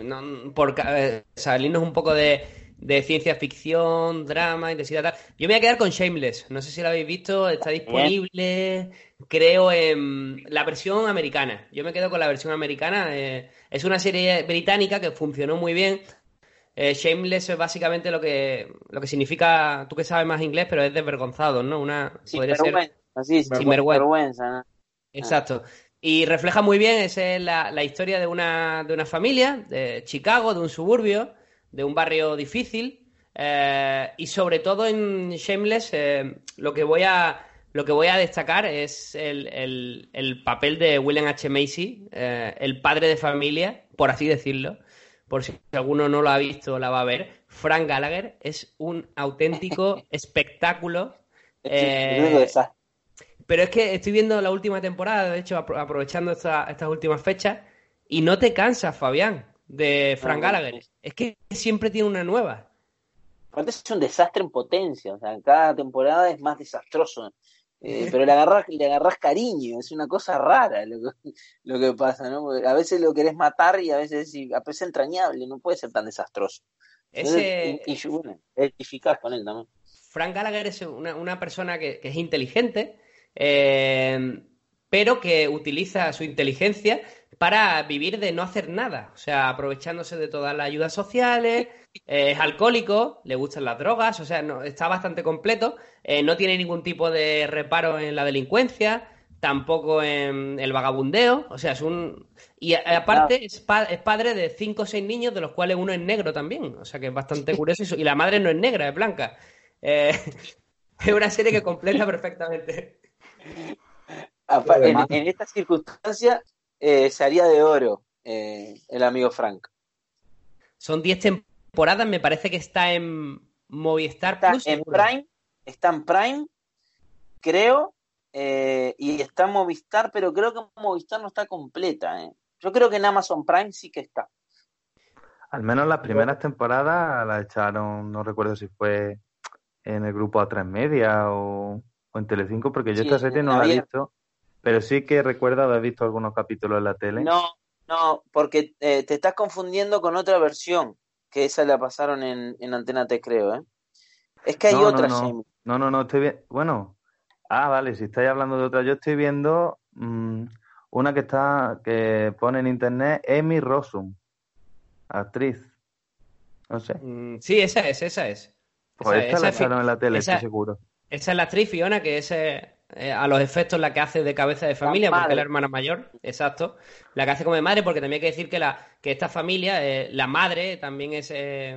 por eh, salirnos un poco de, de ciencia ficción, drama, intensidad tal. Yo me voy a quedar con Shameless. No sé si lo habéis visto, está disponible, creo, en la versión americana. Yo me quedo con la versión americana. Eh, es una serie británica que funcionó muy bien. Eh, shameless es básicamente lo que, lo que significa, tú que sabes más inglés, pero es desvergonzado, ¿no? Una, podría ser... Así, vergüenza. Exacto. Y refleja muy bien, esa es la, la historia de una, de una familia de Chicago, de un suburbio, de un barrio difícil. Eh, y sobre todo en Shameless, eh, lo que voy a lo que voy a destacar es el, el, papel de William H. Macy, eh, el padre de familia, por así decirlo. Por si alguno no lo ha visto, la va a ver. Frank Gallagher es un auténtico espectáculo. pero es que estoy viendo la última temporada, de hecho, aprovechando estas últimas fechas, y no te cansas, Fabián de Frank Gallagher. Es que siempre tiene una nueva. Aparte es un desastre en potencia, o sea, cada temporada es más desastroso. Eh, pero le agarras, le agarras cariño, es una cosa rara lo que, lo que pasa, ¿no? a veces lo querés matar y a veces a veces entrañable, no puede ser tan desastroso. Ese... y, bueno, eficaz con él también. Frank Gallagher es una, persona que, es inteligente, eh, pero que utiliza su inteligencia para vivir de no hacer nada, o sea, aprovechándose de todas las ayudas sociales, eh, es alcohólico, le gustan las drogas, o sea, no, está bastante completo, eh, no tiene ningún tipo de reparo en la delincuencia, tampoco en el vagabundeo, o sea, es un... Y aparte es, padre de cinco o seis niños, de los cuales uno es negro también, o sea, que es bastante curioso, y la madre no es negra, es blanca. Eh, es una serie que completa perfectamente. En, en esta circunstancia, eh, se haría de oro eh, el amigo Frank. Son 10 temporadas, me parece que está en Movistar está En Prime, está en Prime, creo, eh, y está en Movistar, pero creo que Movistar no está completa. Yo creo que en Amazon Prime sí que está. Al menos las primeras temporadas las echaron, no recuerdo si fue en el grupo A3 Media o, en Telecinco, porque yo esta serie no la he visto. Pero sí que recuerda haber visto algunos capítulos en la tele. No, no, porque eh, te estás confundiendo con otra versión, que esa la pasaron en, en Antena T, creo, ¿eh? Es que hay otra, no, no, no, no, estoy bien. Bueno, ah, vale, si estáis hablando de otra, yo estoy viendo mm, una que está, que pone en internet, Amy Rossum, actriz. No sé. Mm, sí, esa es, esa es. Pues esa, esa la en la tele, estoy seguro. Esa es la actriz Fiona, que es eh, eh, a los efectos la que hace de cabeza de familia, porque es la hermana mayor, exacto. La que hace como de madre, porque también hay que decir que, la, que esta familia, eh, la madre también es eh,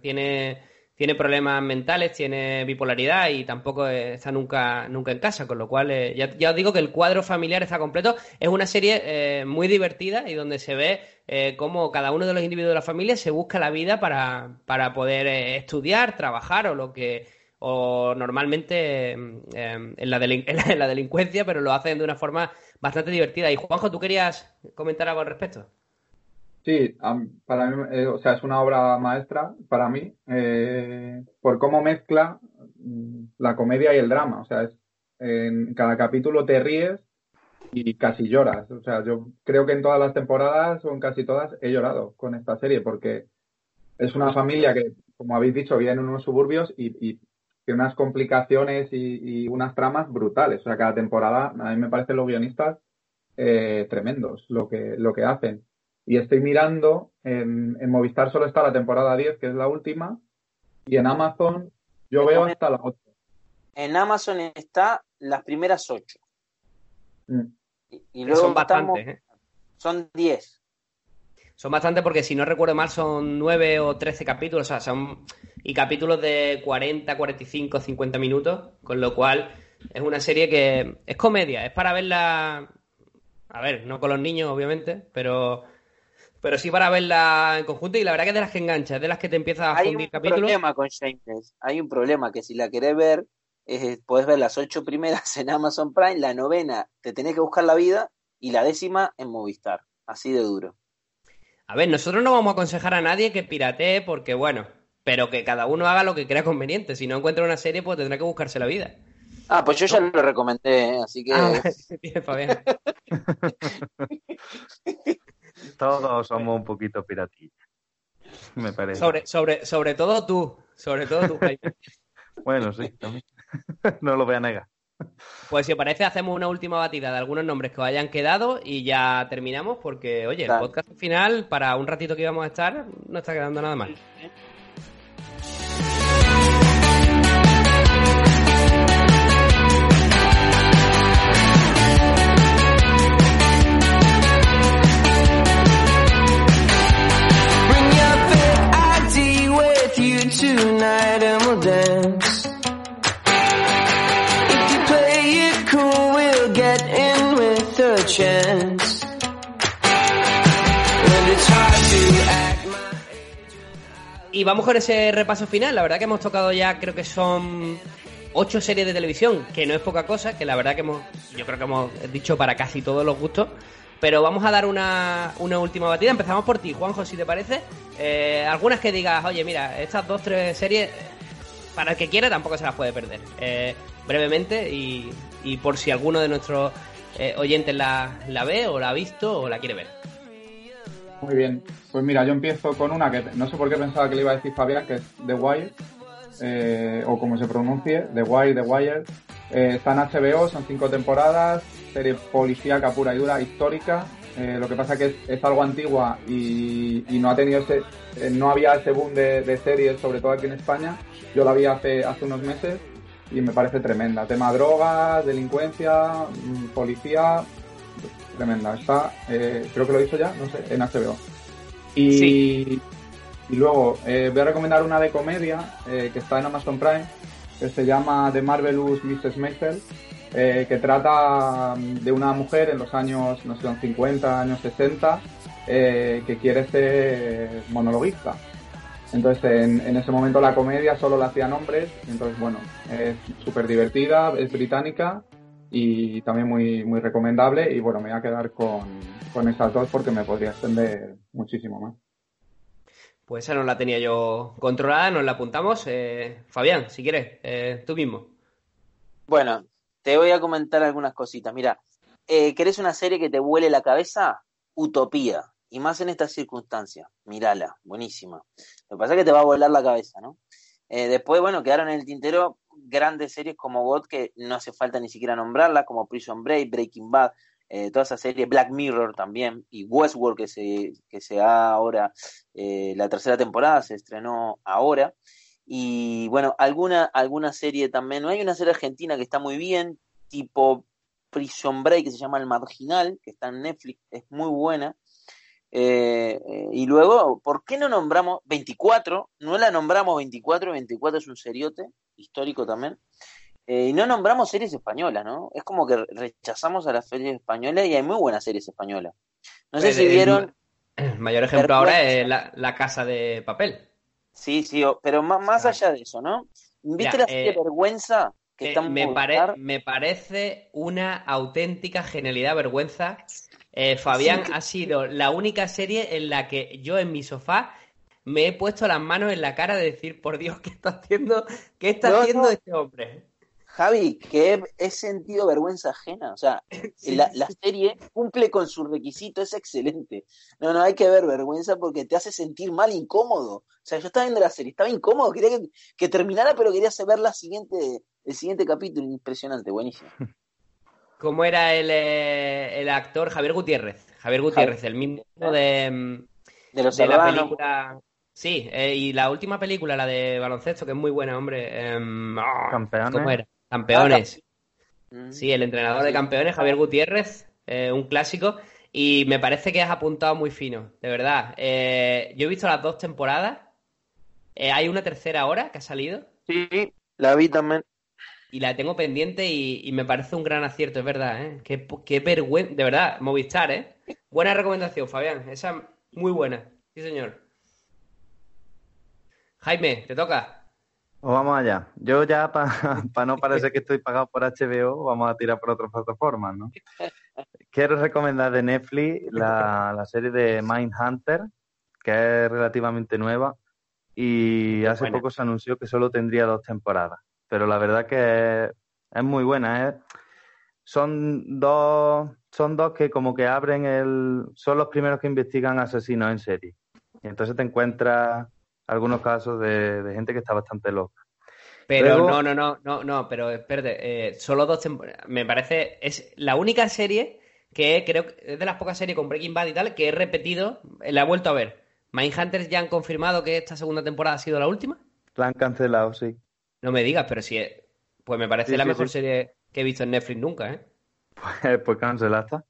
tiene, tiene problemas mentales, tiene bipolaridad y tampoco está nunca, nunca en casa, con lo cual ya, ya, os digo que el cuadro familiar está completo. Es una serie muy divertida y donde se ve cómo cada uno de los individuos de la familia se busca la vida para, para poder estudiar, trabajar o lo que o normalmente em, en, la en, la delincuencia, pero lo hacen de una forma bastante divertida. Y Juanjo, ¿tú querías comentar algo al respecto? Sí, para mí, eh, o sea, es una obra maestra para mí eh, por cómo mezcla mm, la comedia y el drama. O sea, es, en cada capítulo te ríes y casi lloras. O sea, yo creo que en todas las temporadas o en casi todas he llorado con esta serie porque es una familia que, como habéis dicho, vive en unos suburbios y unas complicaciones y, unas tramas brutales. O sea, cada temporada, a mí me parecen los guionistas eh, tremendos lo que, lo que hacen. Y estoy mirando, en, Movistar solo está la temporada 10, que es la última, y en Amazon yo veo hasta la 8. En Amazon está las primeras 8. Mm. Y, luego son bastantes, ¿eh? Son 10. Son bastante porque si no recuerdo mal son 9 o 13 capítulos, o sea, son y capítulos de 40, 45, 50 minutos, con lo cual es una serie que es comedia, es para verla, a ver, no con los niños obviamente, pero pero sí para verla en conjunto y la verdad que es de las que engancha, es de las que te empieza a fundir capítulos. Hay un problema con Shameless, hay un problema que si la querés ver, es, podés ver las ocho primeras en Amazon Prime, la novena te tenés que buscar la vida y la décima en Movistar, así de duro. A ver, nosotros no vamos a aconsejar a nadie que piratee porque, bueno, pero que cada uno haga lo que crea conveniente. Si no encuentra una serie, pues tendrá que buscarse la vida. Ah, pues yo ya lo recomendé, ¿eh? así que. Ah, bien, Fabián. Todos somos un poquito piratillas. Me parece. Sobre, sobre, sobre todo tú. Sobre todo tú, Jaime. Bueno, sí, también. no lo voy a negar. Pues si os parece, hacemos una última batida de algunos nombres que os hayan quedado y ya terminamos porque, oye, el podcast final, para un ratito que íbamos a estar, no está quedando nada mal. Tonight and we'll dance. Y vamos con ese repaso final. La verdad que hemos tocado ya, creo que son ocho series de televisión, que no es poca cosa, que la verdad que hemos, yo creo que hemos dicho para casi todos los gustos. Pero vamos a dar una, una última batida. Empezamos por ti, Juanjo, si te parece. Eh, algunas que digas, oye, mira, estas dos, tres series, para el que quiera tampoco se las puede perder. Eh, brevemente y, y por si alguno de nuestros eh, oyentes la, la ve o la ha visto o la quiere ver. Muy bien. Pues mira, yo empiezo con una que no sé por qué pensaba que le iba a decir Fabián, que es The Wire, eh, o como se pronuncie, The Wire, The Wire. Eh, está en HBO, son cinco temporadas, serie policíaca pura y dura, histórica. Eh, lo que pasa que es, es algo antigua y, y no ha tenido ese, eh, no había ese boom de, de series, sobre todo aquí en España. Yo la vi hace, hace unos meses y me parece tremenda. Tema drogas, delincuencia, mm, policía, tremenda. Está, eh, creo que lo he dicho ya, no sé, en HBO. Y, Sí. y luego eh, voy a recomendar una de comedia eh, que está en Amazon Prime, que se llama The Marvelous Mrs. Maisel, que trata mm, de una mujer en los años, no sé, son 50, años 60, eh, que quiere ser monologuista. Entonces, en, en ese momento la comedia solo la hacían hombres, entonces, bueno, es súper divertida, es británica y también muy, muy recomendable. Y bueno, me voy a quedar con, con esas dos porque me podría extender muchísimo más. Pues esa no la tenía yo controlada, nos la apuntamos. Eh, Fabián, si quieres, eh, tú mismo. Bueno, te voy a comentar algunas cositas. Mira, eh, ¿querés una serie que te vuele la cabeza? Utopía. Y más en estas circunstancias. Mírala, buenísima. Lo que pasa es que te va a volar la cabeza, ¿no? Eh, después, bueno, quedaron en el tintero grandes series como God, que no hace falta ni siquiera nombrarla, como Prison Break, Breaking Bad, eh, toda esa serie, Black Mirror también, y Westworld, que se, que se ha ahora, eh, la tercera temporada se estrenó ahora. Y bueno, alguna, alguna serie también, no hay una serie argentina que está muy bien, tipo Prison Break, que se llama El Marginal, que está en Netflix, es muy buena. Eh, eh, y luego, ¿por qué no nombramos 24? No la nombramos 24, 24 es un seriote histórico también. Eh, y no nombramos series españolas, ¿no? Es como que rechazamos a las series españolas y hay muy buenas series españolas. No sé Pues, si vieron, El mayor ejemplo ahora es la, la casa de papel. sí, sí, pero más, más Ah. allá de eso, ¿no? ¿Viste la serie eh, Vergüenza? Que Eh, está en me, pare- me parece una auténtica genialidad, vergüenza. Eh, Fabián Sí. ha sido la única serie en la que yo en mi sofá me he puesto las manos en la cara de decir, por Dios, ¿qué está haciendo, qué está No, haciendo no. este hombre? Javi, que he, he sentido vergüenza ajena. O sea, la, la serie cumple con su requisito, es excelente. No, no, hay que ver vergüenza porque te hace sentir mal, incómodo. O sea, yo estaba viendo la serie, estaba incómodo, quería que, que terminara, pero quería saber la siguiente, el siguiente capítulo. Impresionante, buenísimo. ¿Cómo era el, eh, el actor Javier Gutiérrez? Javier Gutiérrez, el mismo de, De los de la película. Sí, eh, y la última película, la de baloncesto, que es muy buena, hombre. em, ah, Campeones. ¿Cómo era? Campeones. Mm. Sí, el entrenador de campeones, Javier Gutiérrez, eh, un clásico. Y me parece que has apuntado muy fino, de verdad. Eh, yo he visto las dos temporadas. Eh, hay una tercera ahora que ha salido Sí, la vi también. Y la tengo pendiente y, y me parece un gran acierto, es verdad, ¿eh? Qué, qué vergüenza, de verdad, Movistar, ¿eh? Buena recomendación, Fabián, esa muy buena, sí señor. Jaime, te toca. Pues vamos allá. Yo ya, para no parecer que estoy pagado por HBO, vamos a tirar por otras plataformas, ¿no? Quiero recomendar de Netflix la, la serie de Mindhunter, que es relativamente nueva y hace buena. poco se anunció que solo tendría dos temporadas. Pero la verdad que es, es muy buena. es- Son dos, son dos que como que abren el... Son los primeros que investigan asesinos en serie. Y entonces te encuentras algunos casos de, de gente que está bastante loca. Pero Luego- no, no, no, no, no, pero espérate, eh, solo dos temporadas. Me parece, es la única serie que creo que es de las pocas series con Breaking Bad y tal que he repetido, eh, la he vuelto a ver. Mindhunters ya han confirmado que esta segunda temporada ha sido la última. La han cancelado, sí. No me digas, pero si es, pues me parece Sí, la sí, mejor sí. serie que he visto en Netflix nunca, ¿eh? Pues, pues cancelaste. O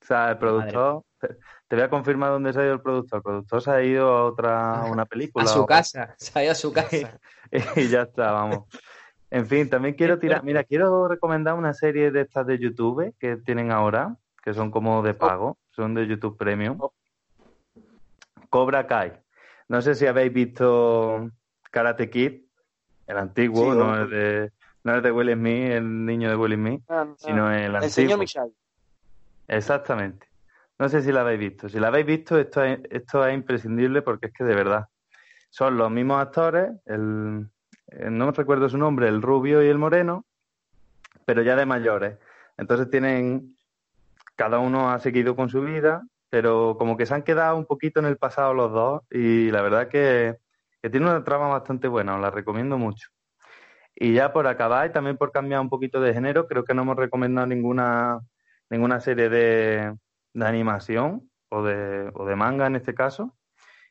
sea, el productor... Te, te voy a confirmar dónde se ha ido el productor. El productor se ha ido a otra a una película. A su o- casa, se ha ido a su casa. y ya está, vamos. En fin, también quiero tirar, mira, quiero recomendar una serie de estas de YouTube que tienen ahora, que son como de pago, son de YouTube Premium. Cobra Kai. No sé si habéis visto Karate Kid, el antiguo, Sí, no es de no es de Will Smith, el niño de Will Smith, sino el antiguo. El señor Miyagi. Exactamente. No sé si la habéis visto. Si la habéis visto, esto es, esto es imprescindible porque es que de verdad son los mismos actores, el, eh, no me recuerdo su nombre, el rubio y el moreno, pero ya de mayores. Entonces tienen, cada uno ha seguido con su vida, pero como que se han quedado un poquito en el pasado los dos y la verdad que, que tiene una trama bastante buena, os la recomiendo mucho. Y ya por acabar y también por cambiar un poquito de género, creo que no hemos recomendado ninguna ninguna serie de, de animación o de, o de manga en este caso.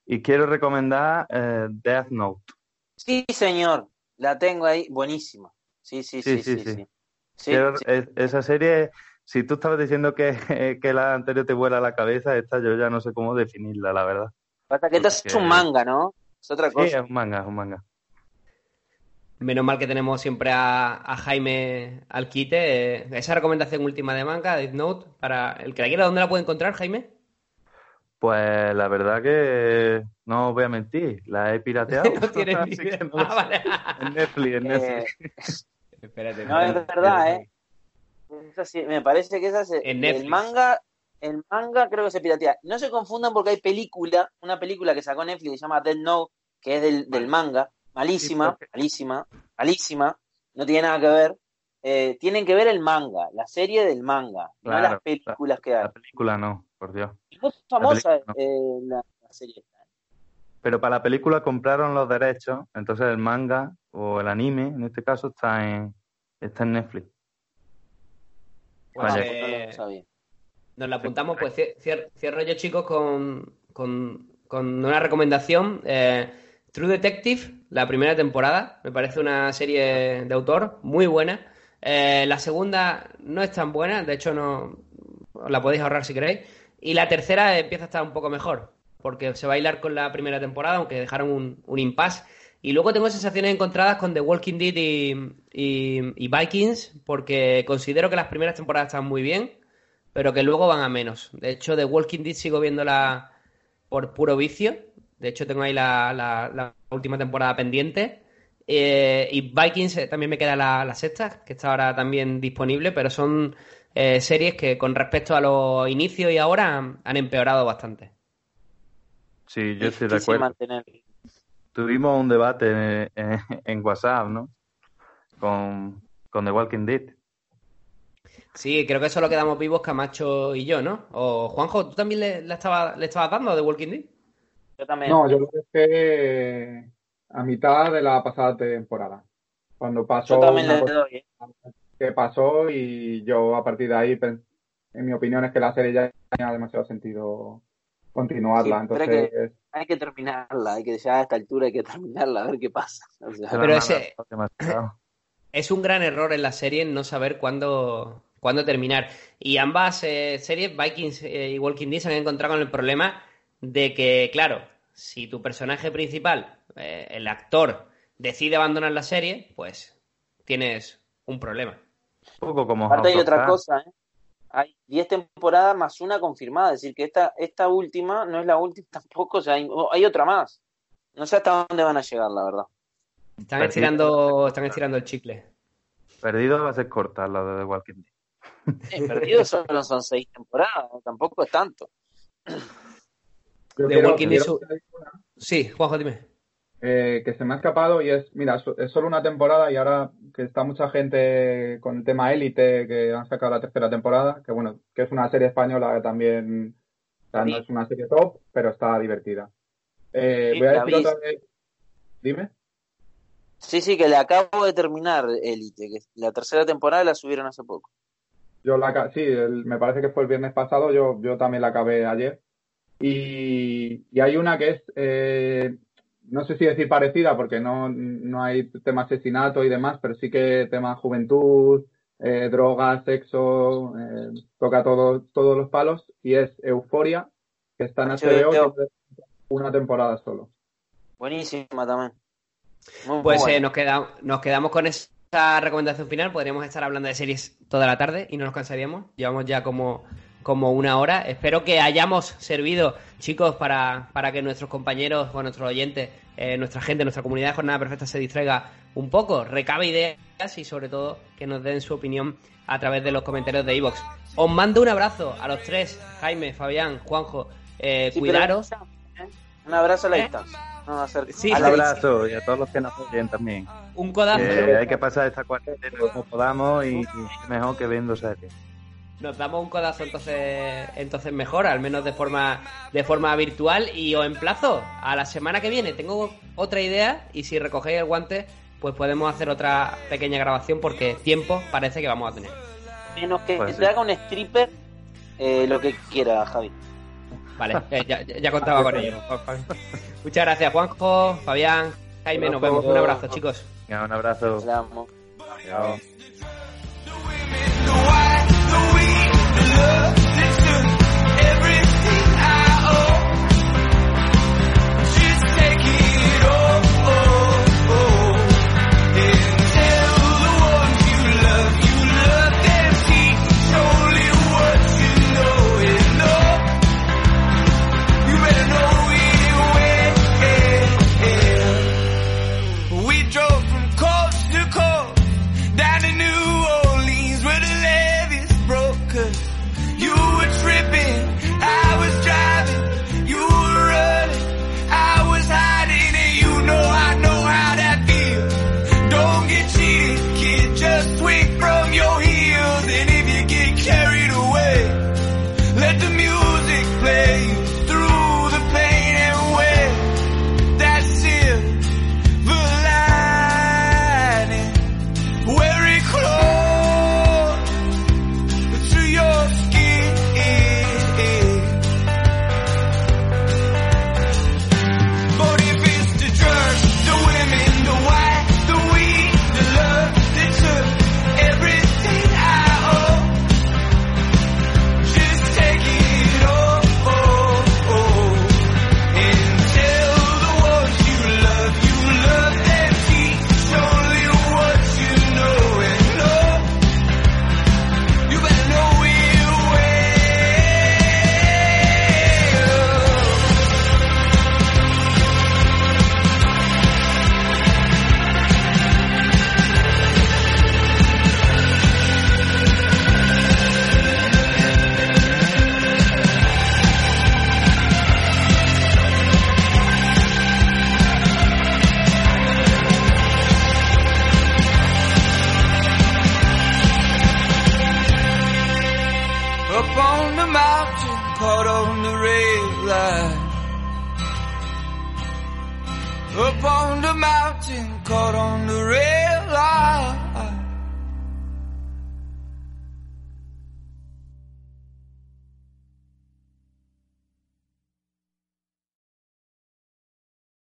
Y quiero recomendar eh, Death Note. Sí, señor. La tengo ahí. Buenísima. Sí, sí, Sí, sí, sí, sí. sí. sí. Sí, Quiero- sí. es- esa serie, si tú estabas diciendo que, que la anterior te vuela la cabeza, esta yo ya no sé cómo definirla, la verdad. Pasa que esto es un manga, ¿no? Es otra Sí, cosa. es un manga, es un manga. Menos mal que tenemos siempre a, a Jaime al quite. eh, esa recomendación última de manga, Death Note, para el que la quiera, ¿dónde la puede encontrar, Jaime? Pues la verdad que no os voy a mentir, la he pirateado. no tienes así que no Ah, vale. En Netflix, en Eh, Netflix. Espérate, no, es verdad, ¿eh? Esa sí, me parece que esa se, En el Netflix. manga, el manga creo que se piratea. No se confundan porque hay película, una película que sacó Netflix que se llama Dead Note, que es del, del manga, malísima, malísima, malísima, no tiene nada que ver. Eh, tienen que ver el manga, la serie del manga, no las películas que hay. La película no, por Dios. Es muy famosa película no. eh, la, la serie. Pero para la película compraron los derechos, entonces el manga o el anime, en este caso, está en, está en Netflix. Pues, Vaya. No lo sabía. Nos la apuntamos, pues cier- cier- cierro yo, chicos, con, con- con una recomendación. Eh, True Detective, la primera temporada, me parece una serie de autor muy buena. Eh, la segunda no es tan buena, de hecho no os la podéis ahorrar si queréis. Y la tercera empieza a estar un poco mejor, porque se va a hilar con la primera temporada, aunque dejaron un, un impasse. Y luego tengo sensaciones encontradas con The Walking Dead y, y- y Vikings, porque considero que las primeras temporadas están muy bien, pero que luego van a menos. De hecho, The Walking Dead sigo viéndola por puro vicio. De hecho, tengo ahí la, la- la última temporada pendiente. Eh, y Vikings eh, también me queda la, la sexta, que está ahora también disponible, pero son eh, series que con respecto a los inicios y ahora han, han empeorado bastante. Sí, yo estoy de acuerdo. mantener. Tuvimos un debate en, en- en WhatsApp, ¿no? Con, con The Walking Dead. Sí, creo que solo quedamos vivos Camacho y yo, ¿no? O Juanjo, ¿tú también le, la estaba- le estabas dando a The Walking Dead? Yo también. No, yo lo dejé a mitad de la pasada temporada. Cuando pasó Yo también una le cosa doy. ¿eh? que pasó y yo a partir de ahí, en mi opinión, es que la serie ya tenía demasiado sentido continuarla. Sí, pero Entonces, Hay que terminarla, hay que ya a esta altura hay que terminarla, a ver qué pasa. O sea, Pero ese-. Es un gran error en la serie no saber cuándo, cuándo terminar. Y ambas eh, series, Vikings eh, y Walking Dead, se han encontrado con el problema de que, claro, si tu personaje principal, eh, el actor, decide abandonar la serie, pues tienes un problema. Un poco como Aparte hay otra cosa, ¿eh? Hay 10 temporadas más una confirmada, es decir, que esta, esta última no es la última tampoco, o sea, hay, hay otra más. No sé hasta dónde van a llegar, la verdad. Están Perdido. estirando, están estirando el chicle. Perdido va a ser corta la de Walking Dead. Eh, perdidos solo son 6 temporadas, tampoco es tanto. quiero- Walking hacer una- Sí, Juanjo, dime. eh, que se me ha escapado y es, mira, so- es solo una temporada y ahora que está mucha gente con el tema élite, que han sacado la tercera temporada, que bueno, que es una serie española que también, o sea, no Sí. es una serie top, pero está divertida. Eh, Sí, voy a decir otra vez, dime. Sí, sí, que le acabo de terminar Elite, que la tercera temporada la subieron hace poco. Yo la, sí, el- me parece que fue el viernes pasado, yo, yo también la acabé ayer. Y, y hay una que es, eh, no sé si decir parecida, porque no, no hay tema asesinato y demás, pero sí que tema juventud, eh, drogas, sexo, eh, toca todo, todos los palos, y es Euforia, que está en HBO, una temporada solo. Buenísima también. Muy Pues eh, nos, queda- nos quedamos con esa recomendación final. Podríamos estar hablando de series toda la tarde y no nos cansaríamos. Llevamos ya como, como una hora. Espero que hayamos servido, chicos, para, para que nuestros compañeros o nuestros oyentes, eh, nuestra gente, nuestra comunidad de Jornada Perfecta se distraiga un poco, recabe ideas y sobre todo que nos den su opinión a través de los comentarios de iVoox. Os mando un abrazo a los tres, Jaime, Fabián, Juanjo. eh, Sí, pero- cuidaros. Un abrazo a la ¿Eh? distancia. No Sí, Un abrazo y a todos los que nos oyen también. Un codazo. Hay que pasar esta cuarentena como podamos y, y mejor que viendo series. Nos damos un codazo entonces entonces mejor, al menos de forma de forma virtual y os emplazo a la semana que viene. Tengo otra idea y si recogéis el guante, pues podemos hacer otra pequeña grabación porque tiempo parece que vamos a tener. Menos que Pues te sí. haga un stripper, eh, lo que quiera, Javi. Vale, eh, ya, ya- ya contaba con ello. Muchas gracias, Juanjo, Fabián, Jaime, nos vemos. Un abrazo, chicos. Un abrazo. Chao.